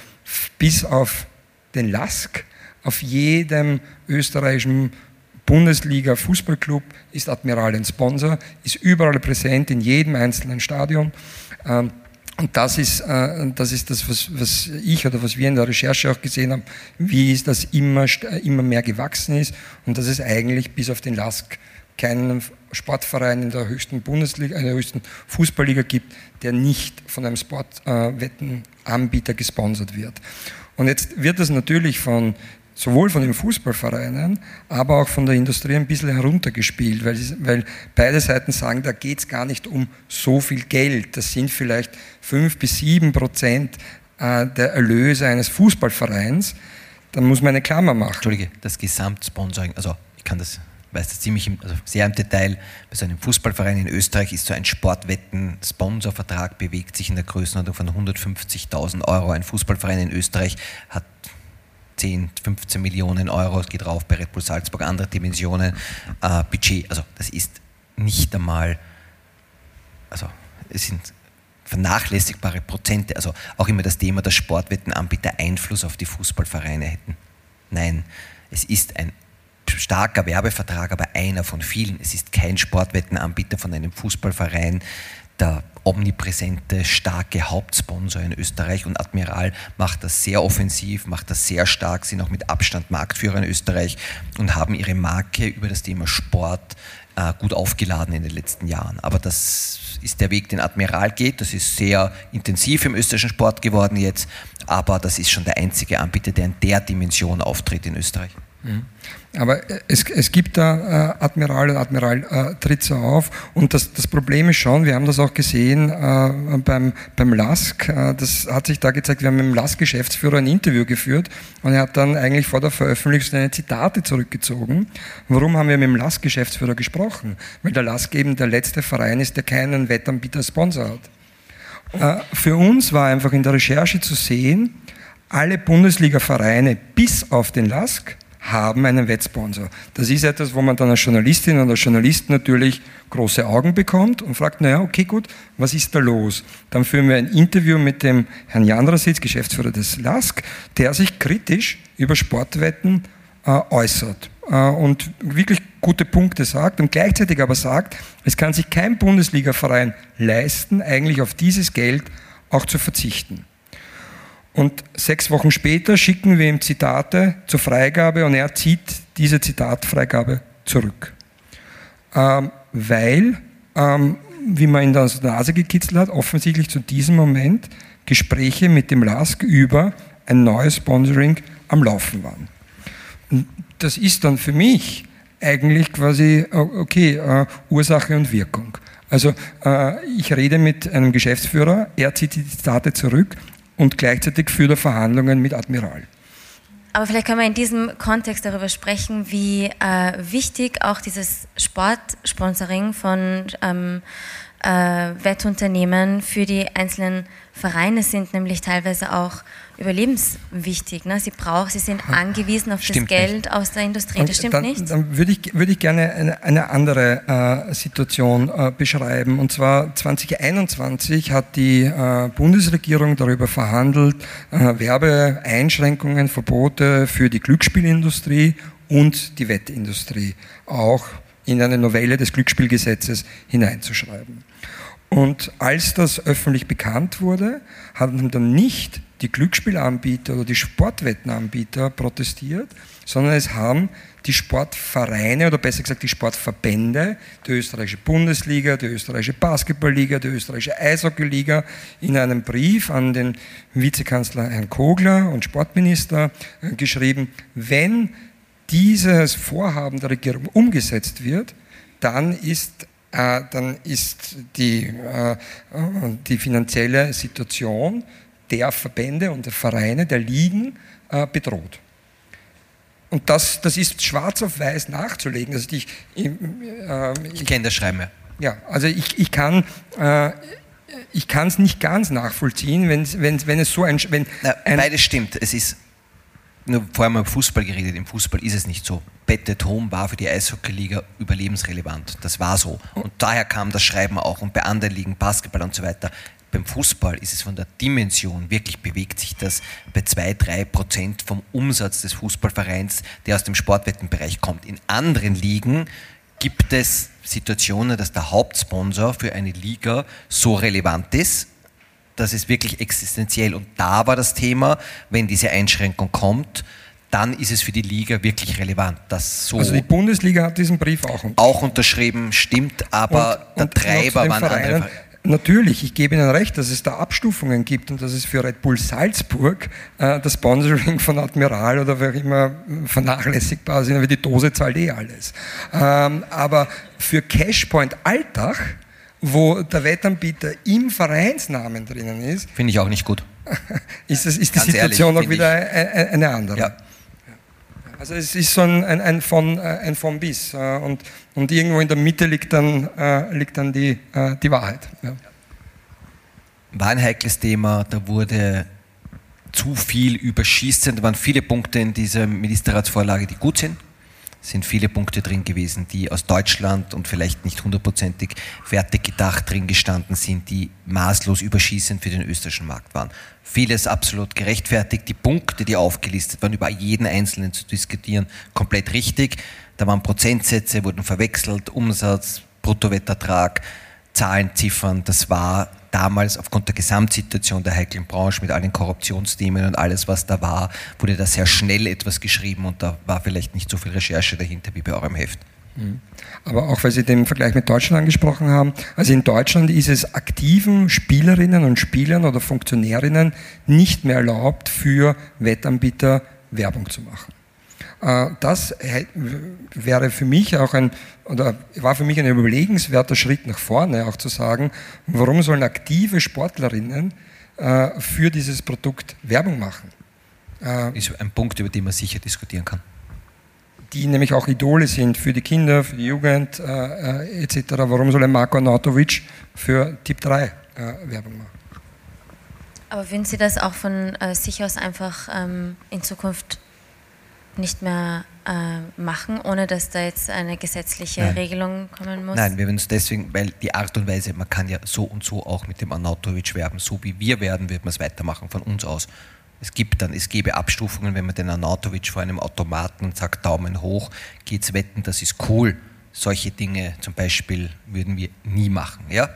bis auf den Lask auf jedem österreichischen Bundesliga Fußballclub ist Admiral ein Sponsor, ist überall präsent in jedem einzelnen Stadion. Ähm, Und das ist, äh, das, ist das, was, ich oder was wir in der Recherche auch gesehen haben, wie es das immer, immer mehr gewachsen ist und dass es eigentlich bis auf den LASK keinen Sportverein in der höchsten Bundesliga, in der höchsten Fußballliga gibt, der nicht von einem Sportwettenanbieter gesponsert wird. Und jetzt wird das natürlich von sowohl von den Fußballvereinen, aber auch von der Industrie ein bisschen heruntergespielt, weil, weil beide Seiten sagen, da geht es gar nicht um so viel Geld. Das sind vielleicht fünf bis sieben Prozent äh, der Erlöse eines Fußballvereins. Dann muss man eine Klammer machen. Entschuldige, das Gesamtsponsoring, also ich kann das weiß das ziemlich im, also sehr im Detail, bei so einem Fußballverein in Österreich ist so ein Sportwetten-Sponsorvertrag, bewegt sich in der Größenordnung von 150.000 Euro. Ein Fußballverein in Österreich hat 10, 15 Millionen Euro, geht rauf bei Red Bull Salzburg, andere Dimensionen, äh, Budget. Also das ist nicht einmal, also es sind vernachlässigbare Prozente. Also auch immer das Thema, dass Sportwettenanbieter Einfluss auf die Fußballvereine hätten. Nein, es ist ein starker Werbevertrag, aber einer von vielen. Es ist kein Sportwettenanbieter von einem Fußballverein, der omnipräsente, starke Hauptsponsor in Österreich und Admiral macht das sehr offensiv, macht das sehr stark, sind auch mit Abstand Marktführer in Österreich und haben ihre Marke über das Thema Sport äh, gut aufgeladen in den letzten Jahren. Aber das ist der Weg, den Admiral geht. Das ist sehr intensiv im österreichischen Sport geworden jetzt, aber das ist schon der einzige Anbieter, der in der Dimension auftritt in Österreich. Mhm. Aber es, es gibt da äh, Admiral und Admiral äh, tritt so auf und das, das Problem ist schon, wir haben das auch gesehen äh, beim, beim LASK, äh, das hat sich da gezeigt, wir haben mit dem LASK-Geschäftsführer ein Interview geführt und er hat dann eigentlich vor der Veröffentlichung seine Zitate zurückgezogen. Warum haben wir mit dem LASK-Geschäftsführer gesprochen? Weil der LASK eben der letzte Verein ist, der keinen Wettanbieter Sponsor hat. Äh, für uns war einfach in der Recherche zu sehen, alle Bundesliga-Vereine bis auf den LASK haben einen Wettsponsor. Das ist etwas, wo man dann als Journalistin oder als Journalist natürlich große Augen bekommt und fragt, naja, okay, gut, was ist da los? Dann führen wir ein Interview mit dem Herrn Jandrasitz, Geschäftsführer des LASK, der sich kritisch über Sportwetten äh, äußert äh, und wirklich gute Punkte sagt und gleichzeitig aber sagt, es kann sich kein Bundesligaverein leisten, eigentlich auf dieses Geld auch zu verzichten. Und sechs Wochen später schicken wir ihm Zitate zur Freigabe und er zieht diese Zitatfreigabe zurück. Ähm, weil, ähm, wie man ihn dann aus der Nase gekitzelt hat, offensichtlich zu diesem Moment Gespräche mit dem LASK über ein neues Sponsoring am Laufen waren. Und das ist dann für mich eigentlich quasi, okay, äh, Ursache und Wirkung. Also äh, ich rede mit einem Geschäftsführer, er zieht die Zitate zurück, und gleichzeitig führt er Verhandlungen mit Admiral. Aber vielleicht können wir in diesem Kontext darüber sprechen, wie äh, wichtig auch dieses Sportsponsoring von ähm, äh, Wettunternehmen für die einzelnen Vereine sind, nämlich teilweise auch überlebenswichtig. Ne? Sie brauchen, sie sind angewiesen auf stimmt das Geld nicht. aus der Industrie. Das stimmt dann, nicht. Dann würde ich, würde ich gerne eine, eine andere äh, Situation äh, beschreiben. Und zwar 2021 hat die äh, Bundesregierung darüber verhandelt, äh, Werbeeinschränkungen, Verbote für die Glücksspielindustrie und die Wettindustrie auch in eine Novelle des Glücksspielgesetzes hineinzuschreiben. Und als das öffentlich bekannt wurde, haben dann nicht die Glücksspielanbieter oder die Sportwettenanbieter protestiert, sondern es haben die Sportvereine oder besser gesagt die Sportverbände, die österreichische Bundesliga, die österreichische Basketballliga, die österreichische Eishockeyliga in einem Brief an den Vizekanzler Herrn Kogler und Sportminister äh, geschrieben, wenn dieses Vorhaben der Regierung umgesetzt wird, dann ist dann ist die, äh, die finanzielle Situation der Verbände und der Vereine, der Ligen äh, bedroht. Und das, das ist schwarz auf weiß nachzulegen. Also ich, ich, äh, ich kenne das Schreiben. Ja, also ich, ich kann äh, ich kann es nicht ganz nachvollziehen, wenn, wenn, wenn es so ein, wenn Na, ein beides stimmt. Es ist nur vorher mal Fußball geredet. Im Fußball ist es nicht so. Bettet Home war für die Eishockeyliga überlebensrelevant. Das war so. Und daher kam das Schreiben auch. Und bei anderen Ligen, Basketball und so weiter. Beim Fußball ist es von der Dimension, wirklich bewegt sich das bei 2-3 Prozent vom Umsatz des Fußballvereins, der aus dem Sportwettenbereich kommt. In anderen Ligen gibt es Situationen, dass der Hauptsponsor für eine Liga so relevant ist, das ist wirklich existenziell. Und da war das Thema, wenn diese Einschränkung kommt, dann ist es für die Liga wirklich relevant. Dass so also die Bundesliga hat diesen Brief auch unterschrieben. Auch unterschrieben, stimmt, aber und, der und Treiber waren Vereinen, andere. Natürlich, ich gebe Ihnen recht, dass es da Abstufungen gibt und dass es für Red Bull Salzburg äh, das Sponsoring von Admiral oder wer immer vernachlässigbar ist, aber die Dose zahlt eh alles. Ähm, aber für Cashpoint Alltag wo der Wettanbieter im Vereinsnamen drinnen ist. Finde ich auch nicht gut. ist, das, ist die Situation ehrlich, auch wieder ich. eine andere. Ja. Also es ist so ein, ein, ein, von, äh, ein von bis äh, und, und irgendwo in der Mitte liegt dann, äh, liegt dann die, die Wahrheit. Ja. War ein heikles Thema, da wurde zu viel überschießen, da waren viele Punkte in dieser Ministerratsvorlage, die gut sind sind viele Punkte drin gewesen, die aus Deutschland und vielleicht nicht hundertprozentig fertig gedacht drin gestanden sind, die maßlos überschießend für den österreichischen Markt waren. Vieles absolut gerechtfertigt. Die Punkte, die aufgelistet waren, über jeden einzelnen zu diskutieren, komplett richtig. Da waren Prozentsätze, wurden verwechselt, Umsatz, Bruttowettertrag, Zahlen, Ziffern. Das war damals aufgrund der Gesamtsituation der heiklen Branche mit allen Korruptionsthemen und alles, was da war, wurde da sehr schnell etwas geschrieben und da war vielleicht nicht so viel Recherche dahinter wie bei eurem Heft. Mhm. Aber auch weil Sie den Vergleich mit Deutschland angesprochen haben, also in Deutschland ist es aktiven Spielerinnen und Spielern oder Funktionärinnen nicht mehr erlaubt, für Wettanbieter Werbung zu machen. Äh, das wäre für mich auch ein, oder war für mich ein überlegenswerter Schritt nach vorne, auch zu sagen, warum sollen aktive Sportlerinnen äh, für dieses Produkt Werbung machen? Äh, ist ein Punkt, über den man sicher diskutieren kann. Die nämlich auch Idole sind für die Kinder, für die Jugend äh, etc. Warum soll ein Marko Anatovic für Tipp 3 Werbung machen? Aber würden Sie das auch von äh, sich aus einfach ähm, in Zukunft nicht mehr äh, machen, ohne dass da jetzt eine gesetzliche Nein. Regelung kommen muss? Nein, wir werden es deswegen, weil die Art und Weise, man kann ja so und so auch mit dem Anatovic werben, so wie wir werden, wird man es weitermachen von uns aus. Es gibt dann, es gäbe Abstufungen, wenn man den Anatovic vor einem Automaten sagt Daumen hoch, geht's wetten, das ist cool. Solche Dinge zum Beispiel würden wir nie machen, ja?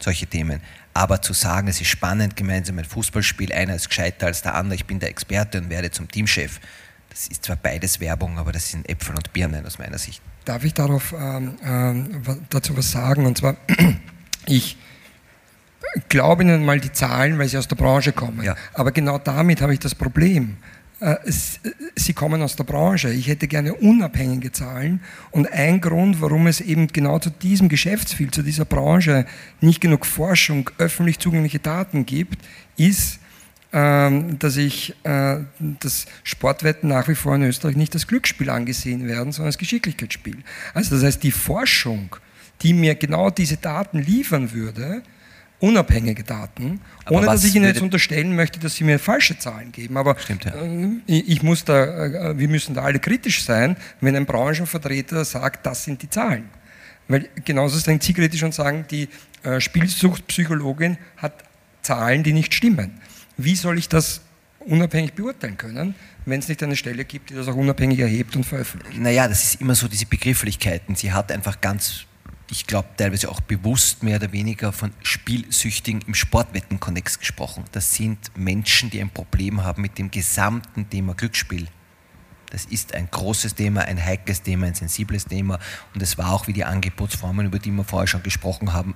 Solche Themen. Aber zu sagen, es ist spannend, gemeinsam ein Fußballspiel, einer ist gescheiter als der andere, ich bin der Experte und werde zum Teamchef, das ist zwar beides Werbung, aber das sind Äpfel und Birnen aus meiner Sicht. Darf ich darauf, ähm, ähm, dazu was sagen? Und zwar, ich glaube Ihnen mal die Zahlen, weil Sie aus der Branche kommen. Ja. Aber genau damit habe ich das Problem. Äh, Sie kommen aus der Branche. Ich hätte gerne unabhängige Zahlen. Und ein Grund, warum es eben genau zu diesem Geschäftsfeld, zu dieser Branche nicht genug Forschung, öffentlich zugängliche Daten gibt, ist, dass ich äh, das Sportwetten nach wie vor in Österreich nicht als Glücksspiel angesehen werden, sondern als Geschicklichkeitsspiel. Also das heißt, die Forschung, die mir genau diese Daten liefern würde, unabhängige Daten, aber ohne dass ich Ihnen jetzt unterstellen möchte, dass Sie mir falsche Zahlen geben. Aber Stimmt, ja. Äh, ich muss da, äh, wir müssen da alle kritisch sein, wenn ein Branchenvertreter sagt, das sind die Zahlen. Weil genauso sind Sie kritisch und sagen, die Spielsuchtpsychologin hat Zahlen, die nicht stimmen. Wie soll ich das unabhängig beurteilen können, wenn es nicht eine Stelle gibt, die das auch unabhängig erhebt und veröffentlicht? Naja, das ist immer so diese Begrifflichkeiten. Sie hat einfach ganz, ich glaube teilweise auch bewusst mehr oder weniger von Spielsüchtigen im Sportwettenkonnex gesprochen. Das sind Menschen, die ein Problem haben mit dem gesamten Thema Glücksspiel. Das ist ein großes Thema, ein heikles Thema, ein sensibles Thema. Und es war auch, wie die Angebotsformen, über die wir vorher schon gesprochen haben,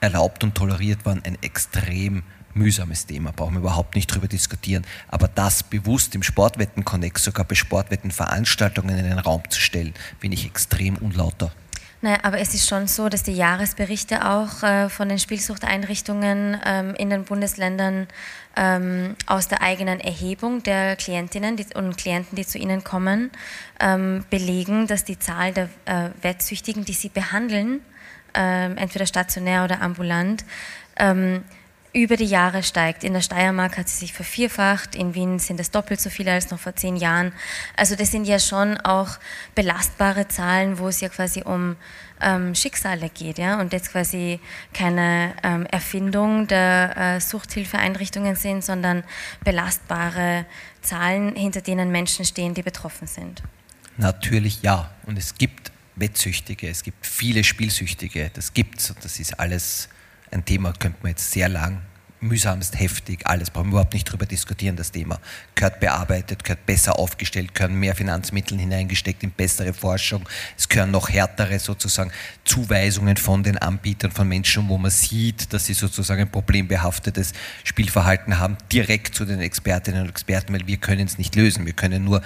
erlaubt und toleriert waren, ein extrem mühsames Thema, brauchen wir überhaupt nicht drüber diskutieren. Aber das bewusst im Sportwetten-Konnex, sogar bei Sportwettenveranstaltungen in den Raum zu stellen, bin ich extrem unlauter. Naja, aber es ist schon so, dass die Jahresberichte auch äh, von den Spielsuchteinrichtungen ähm, in den Bundesländern ähm, aus der eigenen Erhebung der Klientinnen die, und Klienten, die zu ihnen kommen, ähm, belegen, dass die Zahl der äh, Wettsüchtigen, die sie behandeln, ähm, entweder stationär oder ambulant, ähm, über die Jahre steigt. In der Steiermark hat sie sich vervierfacht, in Wien sind es doppelt so viele als noch vor zehn Jahren. Also das sind ja schon auch belastbare Zahlen, wo es ja quasi um ähm, Schicksale geht, ja, und jetzt quasi keine ähm, Erfindung der äh, Suchthilfeeinrichtungen sind, sondern belastbare Zahlen, hinter denen Menschen stehen, die betroffen sind. Natürlich ja, und es gibt Wettsüchtige, es gibt viele Spielsüchtige, das gibt's und das ist alles ein Thema, könnte man jetzt sehr lang mühsamst, heftig, alles. Brauchen wir überhaupt nicht drüber diskutieren, das Thema. Gehört bearbeitet, gehört besser aufgestellt, gehören mehr Finanzmittel hineingesteckt in bessere Forschung. Es gehören noch härtere sozusagen Zuweisungen von den Anbietern, von Menschen, wo man sieht, dass sie sozusagen ein problembehaftetes Spielverhalten haben, direkt zu den Expertinnen und Experten, weil wir können es nicht lösen. Wir können nur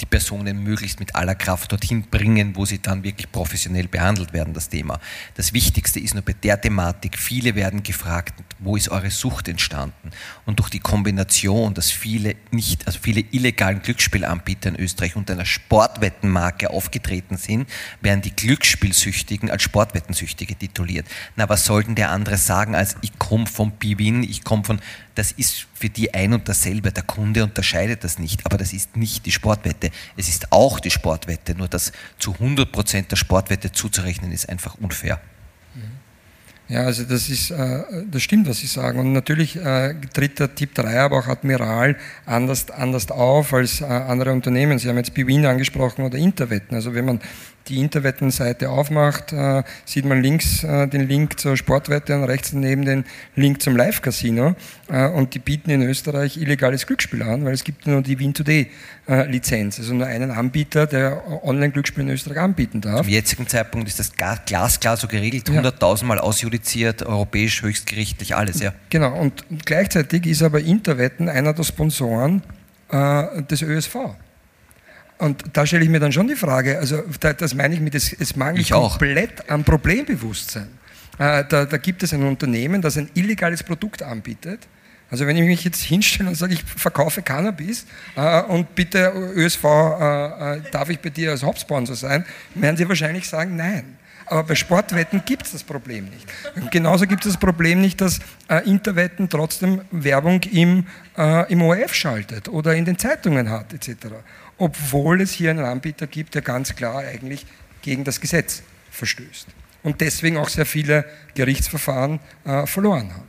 die Personen möglichst mit aller Kraft dorthin bringen, wo sie dann wirklich professionell behandelt werden, das Thema. Das Wichtigste ist nur bei der Thematik, viele werden gefragt, wo ist eure Sucht entstanden? Und durch die Kombination, dass viele nicht, also viele illegalen Glücksspielanbieter in Österreich unter einer Sportwettenmarke aufgetreten sind, werden die Glücksspielsüchtigen als Sportwettensüchtige tituliert. Na, was sollten der andere sagen als ich komme vom Biwin, ich komme von das ist für die ein und dasselbe. Der Kunde unterscheidet das nicht, aber das ist nicht die Sportwette. Es ist auch die Sportwette, nur das zu 100% der Sportwette zuzurechnen ist einfach unfair. Ja, also das ist, äh, das stimmt, was Sie sagen. Und natürlich äh, tritt der Tipp 3, aber auch Admiral anders, anders auf als äh, andere Unternehmen. Sie haben jetzt Bewin angesprochen oder Interwetten. Also wenn man die Interwettenseite aufmacht, äh, sieht man links äh, den Link zur Sportwette und rechts daneben den Link zum Live-Casino. Äh, und die bieten in Österreich illegales Glücksspiel an, weil es gibt nur die Win-Today-Lizenz. Also nur einen Anbieter, der Online-Glücksspiel in Österreich anbieten darf. Zum jetzigen Zeitpunkt ist das glasklar so geregelt, 100.000 Mal ausjudiziert, europäisch, höchstgerichtlich, alles, ja. Genau, und gleichzeitig ist aber Interwetten einer der Sponsoren des ÖSV. Und da stelle ich mir dann schon die Frage, also das meine ich mit, es, es mangelt ich komplett an Problembewusstsein. Äh, da, da, gibt es ein Unternehmen, das ein illegales Produkt anbietet. Also wenn ich mich jetzt hinstelle und sage, ich verkaufe Cannabis äh, und bitte ÖSV, äh, äh, darf ich bei dir als Hauptsponsor sein, werden sie wahrscheinlich sagen, nein. Aber bei Sportwetten gibt es das Problem nicht. Und genauso gibt es das Problem nicht, dass äh, Interwetten trotzdem Werbung im, äh, im ORF schaltet oder in den Zeitungen hat etc obwohl es hier einen Anbieter gibt, der ganz klar eigentlich gegen das Gesetz verstößt und deswegen auch sehr viele Gerichtsverfahren äh, verloren hat.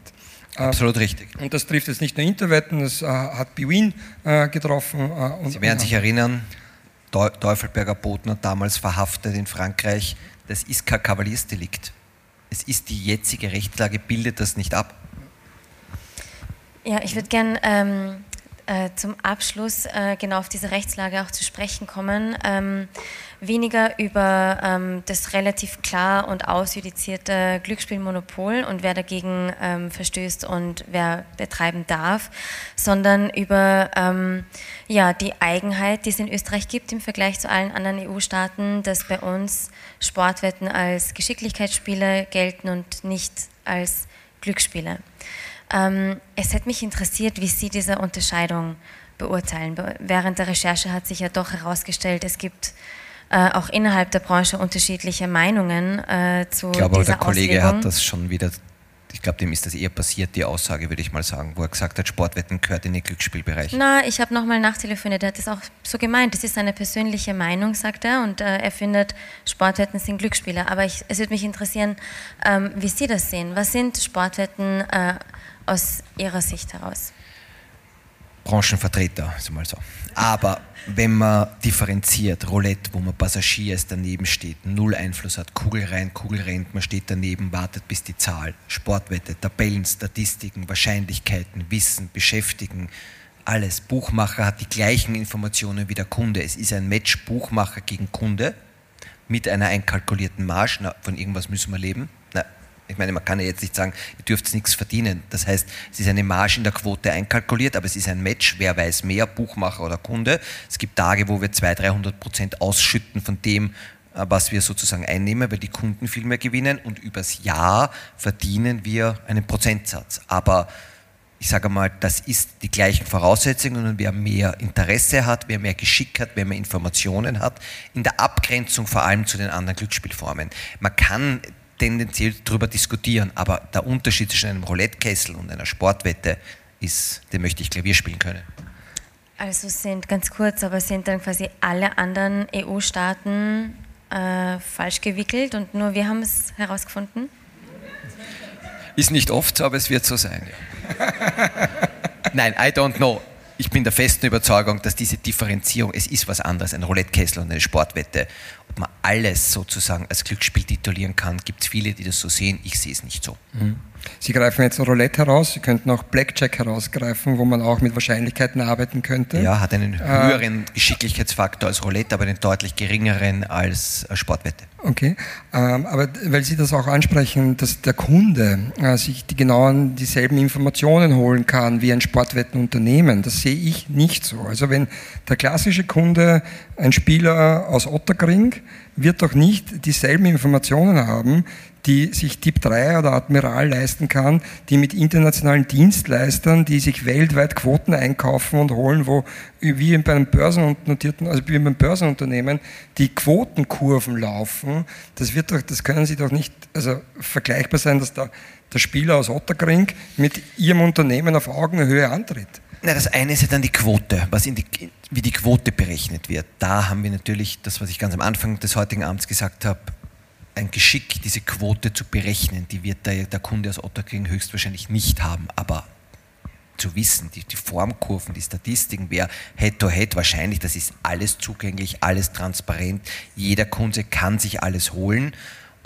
Äh, Absolut richtig. Und das trifft jetzt nicht nur Interwetten, das äh, hat Biwin äh, getroffen. Äh, Sie werden sich erinnern, Teufelberger Botner damals verhaftet in Frankreich. Das ist kein Kavaliersdelikt. Es ist die jetzige Rechtslage, bildet das nicht ab. Ja, ich würde gerne ähm, äh, zum Abschluss äh, genau auf diese Rechtslage auch zu sprechen kommen. Ähm, weniger über ähm, das relativ klar und ausjudizierte Glücksspielmonopol und wer dagegen ähm, verstößt und wer betreiben darf, sondern über ähm, ja, die Eigenheit, die es in Österreich gibt im Vergleich zu allen anderen EU-Staaten, dass bei uns Sportwetten als Geschicklichkeitsspiele gelten und nicht als Glücksspiele. Ähm, es hätte mich interessiert, wie Sie diese Unterscheidung beurteilen. Während der Recherche hat sich ja doch herausgestellt, es gibt äh, auch innerhalb der Branche unterschiedliche Meinungen äh, zu ich glaube, dieser der Kollege Auslegung. hat das schon wieder ich glaube, dem ist das eher passiert, die Aussage, würde ich mal sagen, wo er gesagt hat, Sportwetten gehört in den Glücksspielbereich. Na, ich habe nochmal nachtelefoniert, er hat das auch so gemeint. Das ist seine persönliche Meinung, sagt er, und äh, er findet, Sportwetten sind Glücksspiele. Aber ich, es würde mich interessieren, ähm, wie Sie das sehen. Was sind Sportwetten äh, aus Ihrer Sicht heraus? Branchenvertreter, ist mal so. Aber wenn man differenziert, Roulette, wo man Passagier ist, daneben steht, null Einfluss hat, Kugel rein, Kugel rennt, man steht daneben, wartet bis die Zahl, Sportwette, Tabellen, Statistiken, Wahrscheinlichkeiten, Wissen, Beschäftigen, alles. Buchmacher hat die gleichen Informationen wie der Kunde. Es ist ein Match Buchmacher gegen Kunde mit einer einkalkulierten Marge. Von irgendwas müssen wir leben. Ich meine, man kann ja jetzt nicht sagen, ihr dürft nichts verdienen. Das heißt, es ist eine Marge in der Quote einkalkuliert, aber es ist ein Match, wer weiß mehr, Buchmacher oder Kunde. Es gibt Tage, wo wir 200, 300 Prozent ausschütten von dem, äh, was wir sozusagen einnehmen, weil die Kunden viel mehr gewinnen und übers Jahr verdienen wir einen Prozentsatz. Aber ich sage mal, das ist die gleichen Voraussetzungen und wer mehr Interesse hat, wer mehr Geschick hat, wer mehr Informationen hat, in der Abgrenzung vor allem zu den anderen Glücksspielformen. Man kann tendenziell darüber diskutieren, aber der Unterschied zwischen einem Roulette-Kessel und einer Sportwette ist, den möchte ich Klavier spielen können. Also sind ganz kurz, aber sind dann quasi alle anderen EU-Staaten äh, falsch gewickelt und nur wir haben es herausgefunden? Ist nicht oft, aber es wird so sein. Nein, I don't know ich bin der festen Überzeugung, dass diese Differenzierung, es ist was anderes, ein Roulette-Kessel und eine Sportwette. Man alles sozusagen als Glücksspiel titulieren kann, gibt es viele, die das so sehen. Ich sehe es nicht so. Mhm. Sie greifen jetzt Roulette heraus, Sie könnten auch Blackjack herausgreifen, wo man auch mit Wahrscheinlichkeiten arbeiten könnte. Ja, hat einen höheren äh, Geschicklichkeitsfaktor als Roulette, aber einen deutlich geringeren als Sportwette. Okay, ähm, aber weil Sie das auch ansprechen, dass der Kunde äh, sich die genauen dieselben Informationen holen kann wie ein Sportwettenunternehmen, das sehe ich nicht so. Also wenn der klassische Kunde ein Spieler aus Otterkring wird doch nicht dieselben Informationen haben, die sich Typ 3 oder Admiral leisten kann, die mit internationalen Dienstleistern, die sich weltweit Quoten einkaufen und holen, wo wie bei einem börsennotierten, also wie beim Börsenunternehmen die Quotenkurven laufen. Das wird doch, das können Sie doch nicht, also vergleichbar sein, dass der, der Spieler aus Otterkring mit Ihrem Unternehmen auf Augenhöhe antritt. Na, das eine ist ja dann die Quote, was in die, wie die Quote berechnet wird. Da haben wir natürlich das, was ich ganz am Anfang des heutigen Abends gesagt habe, ein Geschick, diese Quote zu berechnen. Die wird der, der Kunde aus Otterkring höchstwahrscheinlich nicht haben. Aber zu wissen, die, die Formkurven, die Statistiken, wer Head-to-Head, -head, wahrscheinlich, das ist alles zugänglich, alles transparent. Jeder Kunde kann sich alles holen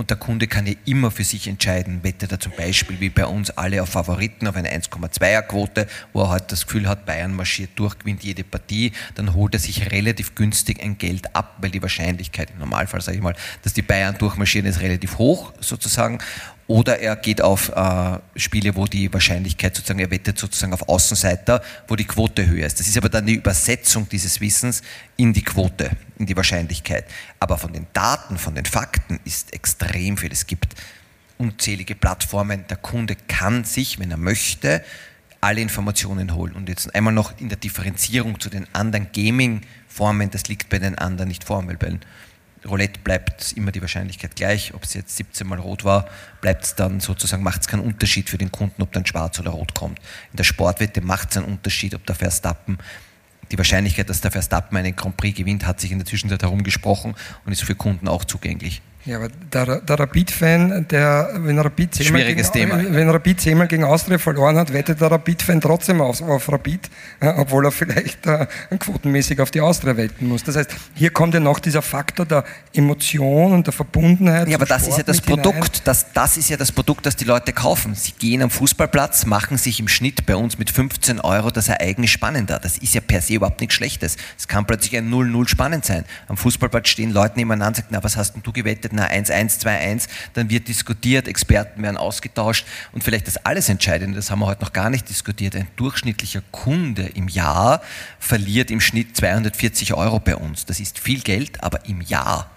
und der Kunde kann ja immer für sich entscheiden, wettet er zum Beispiel wie bei uns alle auf Favoriten auf eine 1,2er Quote, wo er halt das Gefühl hat, Bayern marschiert durch, gewinnt jede Partie, dann holt er sich relativ günstig ein Geld ab, weil die Wahrscheinlichkeit im Normalfall, sage ich mal, dass die Bayern durchmarschieren, ist relativ hoch sozusagen oder er geht auf äh, Spiele, wo die Wahrscheinlichkeit sozusagen, er wettet sozusagen auf Außenseiter, wo die Quote höher ist. Das ist aber dann die Übersetzung dieses Wissens in die Quote, in die Wahrscheinlichkeit. Aber von den Daten, von den Fakten ist extrem viel. Es gibt unzählige Plattformen. Der Kunde kann sich, wenn er möchte, alle Informationen holen. Und jetzt einmal noch in der Differenzierung zu den anderen Gaming-Formen, das liegt bei den anderen nicht vor, weil bei Roulette bleibt immer die Wahrscheinlichkeit gleich. Ob es jetzt 17 Mal rot war, bleibt es dann sozusagen, macht es keinen Unterschied für den Kunden, ob dann schwarz oder rot kommt. In der Sportwette macht es einen Unterschied, ob der Verstappen die Wahrscheinlichkeit, dass der Verstappen einen Grand Prix gewinnt, hat sich in der Zwischenzeit herumgesprochen und ist für Kunden auch zugänglich. Ja, aber der, der Rapid-Fan, der, wenn Rapid zehnmal gegen, Thema. wenn Rapid zehnmal gegen Austria verloren hat, wettet der Rapid-Fan trotzdem auf, auf Rapid, obwohl er vielleicht äh, quotenmäßig auf die Austria wetten muss. Das heißt, hier kommt ja noch dieser Faktor der Emotion und der Verbundenheit. Ja, aber das Sport ist ja das Produkt, das, das ist ja das Produkt, das die Leute kaufen. Sie gehen am Fußballplatz, machen sich im Schnitt bei uns mit 15 Euro das Ereignis spannender. Das ist ja per se überhaupt nichts Schlechtes. Es kann plötzlich ein 0-0 spannend sein. Am Fußballplatz stehen Leute nebeneinander und sagen, na, was hast denn du gewettet? Na 1-1, 2-1, dann wird diskutiert, Experten werden ausgetauscht und vielleicht das alles Entscheidende, das haben wir heute noch gar nicht diskutiert, ein durchschnittlicher Kunde im Jahr verliert im Schnitt 240 Euro bei uns. Das ist viel Geld, aber im Jahr.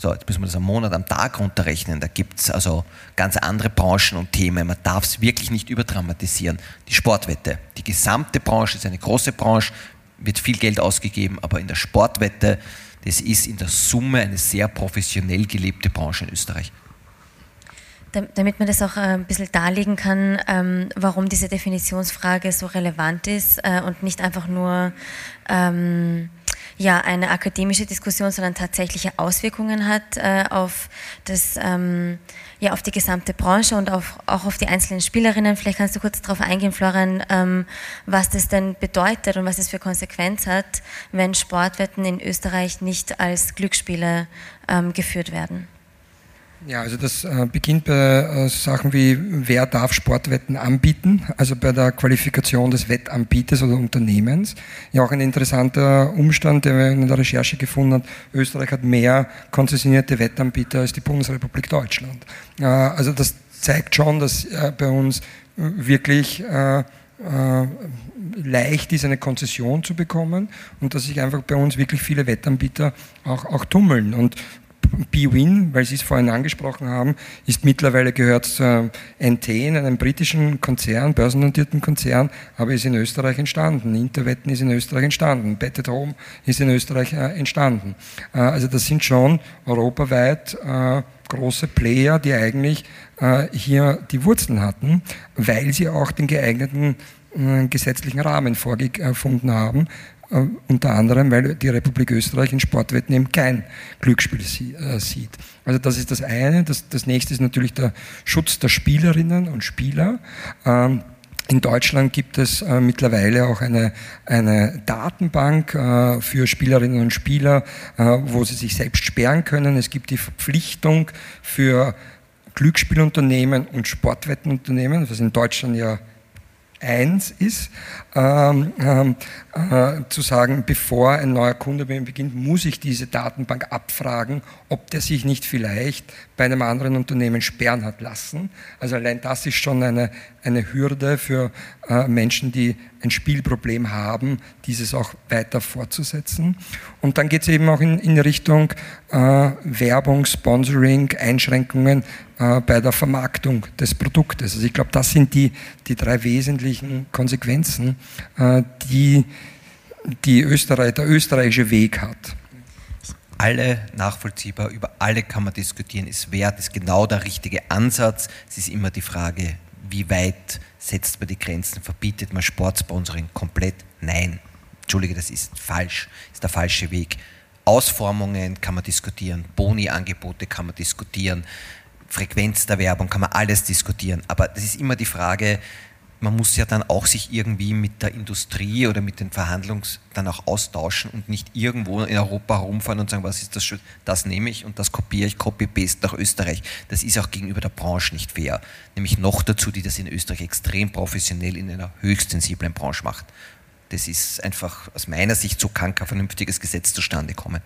So, jetzt müssen wir das am Monat, am Tag runterrechnen. Da gibt es also ganz andere Branchen und Themen. Man darf es wirklich nicht überdramatisieren. Die Sportwette, die gesamte Branche ist eine große Branche, wird viel Geld ausgegeben, aber in der Sportwette das ist in der Summe eine sehr professionell gelebte Branche in Österreich. Damit man das auch äh, ein bisschen darlegen kann, ähm, warum diese Definitionsfrage so relevant ist äh, und nicht einfach nur ähm, eine akademische Diskussion, sondern tatsächliche Auswirkungen hat äh, auf, das, ähm, ja, auf die gesamte Branche und auf, auch auf die einzelnen Spielerinnen. Vielleicht kannst du kurz darauf eingehen, Florian, ähm, was das denn bedeutet und was es für Konsequenz hat, wenn Sportwetten in Österreich nicht als Glücksspiele ähm, geführt werden. Ja, also das äh, beginnt bei äh, Sachen wie, wer darf Sportwetten anbieten, also bei der Qualifikation des Wettanbieters oder Unternehmens. Ja, auch ein interessanter Umstand, der wir in der Recherche gefunden hat, Österreich hat mehr konzessionierte Wettanbieter als die Bundesrepublik Deutschland. Äh, also das zeigt schon, dass bei uns wirklich leicht ist, eine Konzession zu bekommen und dass sich einfach bei uns wirklich viele Wettanbieter auch, auch tummeln. Und BWin, weil Sie es vorhin angesprochen haben, ist mittlerweile gehört zur NT, einem britischen Konzern, börsennotierten Konzern, aber ist in Österreich entstanden. Interwetten ist in Österreich entstanden. Bet at Home ist in Österreich äh, entstanden. Äh, also das sind schon europaweit äh, große Player, die eigentlich hier die Wurzeln hatten, weil sie auch den geeigneten gesetzlichen Rahmen vorgefunden haben, unter anderem, weil die Republik Österreich in Sportwetten eben kein Glücksspiel äh, sieht. Also das ist das eine. Das, das nächste ist natürlich der Schutz der Spielerinnen und Spieler. Ähm, in Deutschland gibt es äh, mittlerweile auch eine, eine Datenbank äh, für Spielerinnen und Spieler, äh, wo sie sich selbst sperren können. Es gibt die Verpflichtung für Glücksspielunternehmen und Sportwettenunternehmen, was in Deutschland ja eins ist, ähm, ähm, äh, zu sagen, bevor ein neuer Kunde bei mir beginnt, muss ich diese Datenbank abfragen, ob der sich nicht vielleicht bei einem anderen Unternehmen sperren hat lassen. Also allein das ist schon eine, eine Hürde für äh, Menschen, die ein Spielproblem haben, dieses auch weiter fortzusetzen. Und dann geht es eben auch in, in Richtung äh, Werbung, Sponsoring, Einschränkungen äh, bei der Vermarktung des Produktes. Also ich glaube, das sind die, die drei wesentlichen Konsequenzen, äh, die, die Österreich, der österreichische Weg hat alle nachvollziehbar, über alle kann man diskutieren, ist wert, ist genau der richtige Ansatz. Es ist immer die Frage, wie weit setzt man die Grenzen, verbietet man Sportsponsoring komplett? Nein. Entschuldige, das ist falsch, ist der falsche Weg. Ausformungen kann man diskutieren, Boni-Angebote kann man diskutieren, Frequenz der Werbung kann man alles diskutieren, aber das ist immer die Frage, man muss ja dann auch sich irgendwie mit der Industrie oder mit den Verhandlungs dann auch austauschen und nicht irgendwo in Europa herumfahren und sagen, was ist das schön, das nehme ich und das kopiere ich, copy-paste nach Österreich. Das ist auch gegenüber der Branche nicht fair. Nämlich noch dazu, die das in Österreich extrem professionell in einer höchst sensiblen Branche macht. Das ist einfach aus meiner Sicht, so kann kein vernünftiges Gesetz zustande kommen.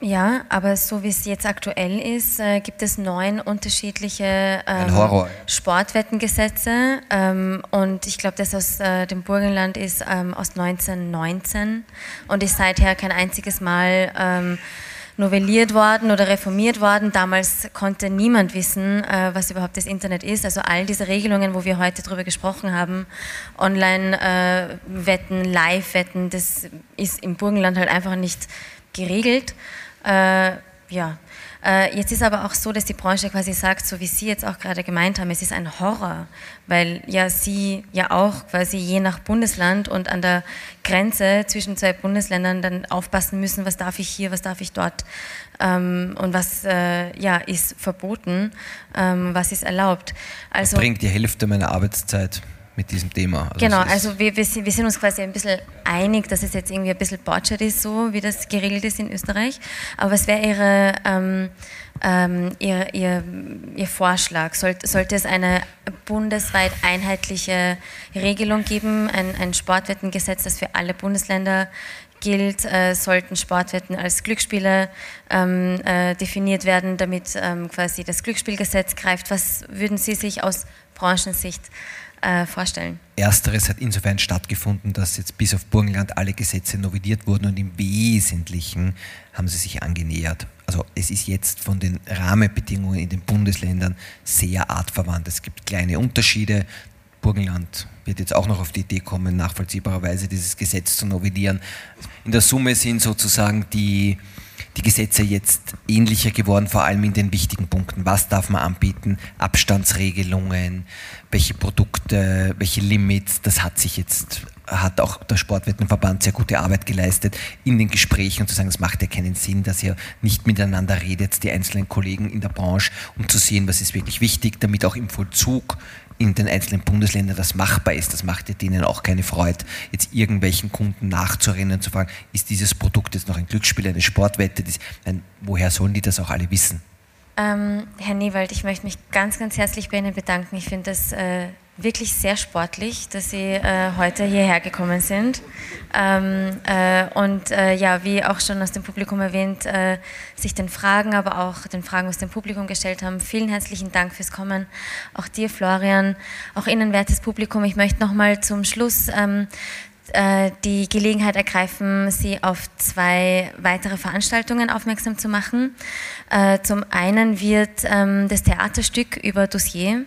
Ja, aber so wie es jetzt aktuell ist, äh, gibt es neun unterschiedliche ähm, Sportwettengesetze. Ähm, und ich glaube, das aus äh, dem Burgenland ist ähm, aus 1919 und ist seither kein einziges Mal ähm, novelliert worden oder reformiert worden. Damals konnte niemand wissen, äh, was überhaupt das Internet ist. Also all diese Regelungen, wo wir heute darüber gesprochen haben, Online-Wetten, äh, Live-Wetten, das ist im Burgenland halt einfach nicht geregelt. Äh, ja. Äh, jetzt ist aber auch so, dass die Branche quasi sagt, so wie Sie jetzt auch gerade gemeint haben, es ist ein Horror, weil ja Sie ja auch quasi je nach Bundesland und an der Grenze zwischen zwei Bundesländern dann aufpassen müssen, was darf ich hier, was darf ich dort ähm, und was äh, ja, ist verboten, ähm, was ist erlaubt. Also, das bringt die Hälfte meiner Arbeitszeit mit diesem Thema. Also genau, also wir, wir, sind, wir, sind, uns quasi ein bisschen einig, dass es jetzt irgendwie ein bisschen botschert ist, so wie das geregelt ist in Österreich. Aber was wäre Ihre, ähm, ähm, ihr, ihr, ihr, Vorschlag? Sollte, sollte es eine bundesweit einheitliche Regelung geben, ein, ein Sportwettengesetz, das für alle Bundesländer gilt, äh, sollten Sportwetten als Glücksspiele ähm, äh, definiert werden, damit ähm, quasi das Glücksspielgesetz greift. Was würden Sie sich aus Branchensicht äh, vorstellen? Ersteres hat insofern stattgefunden, dass jetzt bis auf Burgenland alle Gesetze novelliert wurden und im Wesentlichen haben sie sich angenähert. Also es ist jetzt von den Rahmenbedingungen in den Bundesländern sehr artverwandt. Es gibt kleine Unterschiede. Burgenland wird jetzt auch noch auf die Idee kommen, nachvollziehbarerweise dieses Gesetz zu novellieren. In der Summe sind sozusagen die die Gesetze jetzt ähnlicher geworden, vor allem in den wichtigen Punkten. Was darf man anbieten? Abstandsregelungen, welche Produkte, welche Limits, das hat sich jetzt, hat auch der Sportwettenverband sehr gute Arbeit geleistet in den Gesprächen und zu sagen, es macht ja keinen Sinn, dass ihr nicht miteinander redet, die einzelnen Kollegen in der Branche, um zu sehen, was ist wirklich wichtig, damit auch im Vollzug in den einzelnen Bundesländern das machbar ist. Das macht ja denen auch keine Freude, jetzt irgendwelchen Kunden nachzurennen und zu fragen, ist dieses Produkt jetzt noch ein Glücksspiel, eine Sportwette? Das, nein, woher sollen die das auch alle wissen? Ähm, Herr Niewald, ich möchte mich ganz, ganz herzlich bei Ihnen bedanken. Ich finde das äh, wirklich sehr sportlich, dass Sie äh, heute hierher gekommen sind. Ähm, äh, und äh, ja, wie auch schon aus dem Publikum erwähnt, äh, sich den Fragen, aber auch den Fragen aus dem Publikum gestellt haben. Vielen herzlichen Dank fürs Kommen. Auch dir, Florian, auch Ihnen, wertes Publikum. Ich möchte nochmal zum Schluss ähm, äh, die Gelegenheit ergreifen, Sie auf zwei weitere Veranstaltungen aufmerksam zu machen. Äh, zum einen wird ähm, das Theaterstück über Dossier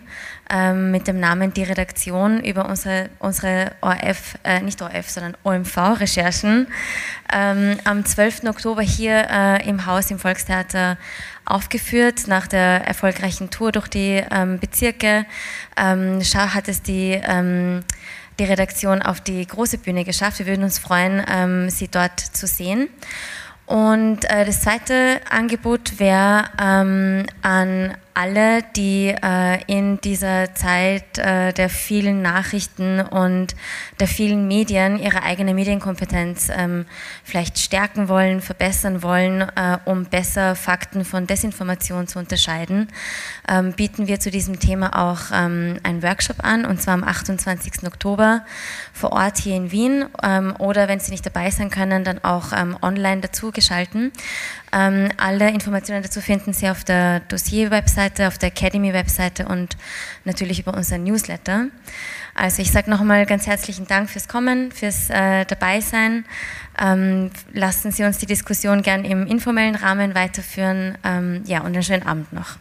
ähm, mit dem Namen Die Redaktion über unsere, unsere ORF, äh, nicht ORF, sondern OMV-Recherchen ähm, am 12. Oktober hier im Haus im Volkstheater aufgeführt. Nach der erfolgreichen Tour durch die Bezirke hat es die die Redaktion auf die große Bühne geschafft. Wir würden uns freuen, ähm, Sie dort zu sehen. Und äh, das zweite Angebot wäre ähm, an alle, die äh, in dieser Zeit äh, der vielen Nachrichten und der vielen Medien ihre eigene Medienkompetenz ähm, vielleicht stärken wollen, verbessern wollen, äh, um besser Fakten von Desinformation zu unterscheiden, ähm, bieten wir zu diesem Thema auch ähm, einen Workshop an, und zwar am 28. Oktober vor Ort hier in Wien ähm, oder wenn Sie nicht dabei sein können, dann auch ähm, online dazu geschalten. Ähm, alle Informationen dazu finden Sie auf der Dossier-Webseite, auf der Academy-Webseite und natürlich über unseren Newsletter. Also ich sage nochmal ganz herzlichen Dank fürs Kommen, fürs äh, Dabeisein. Ähm, lassen Sie uns die Diskussion gern im informellen Rahmen weiterführen. Ähm, ja, und einen schönen Abend noch.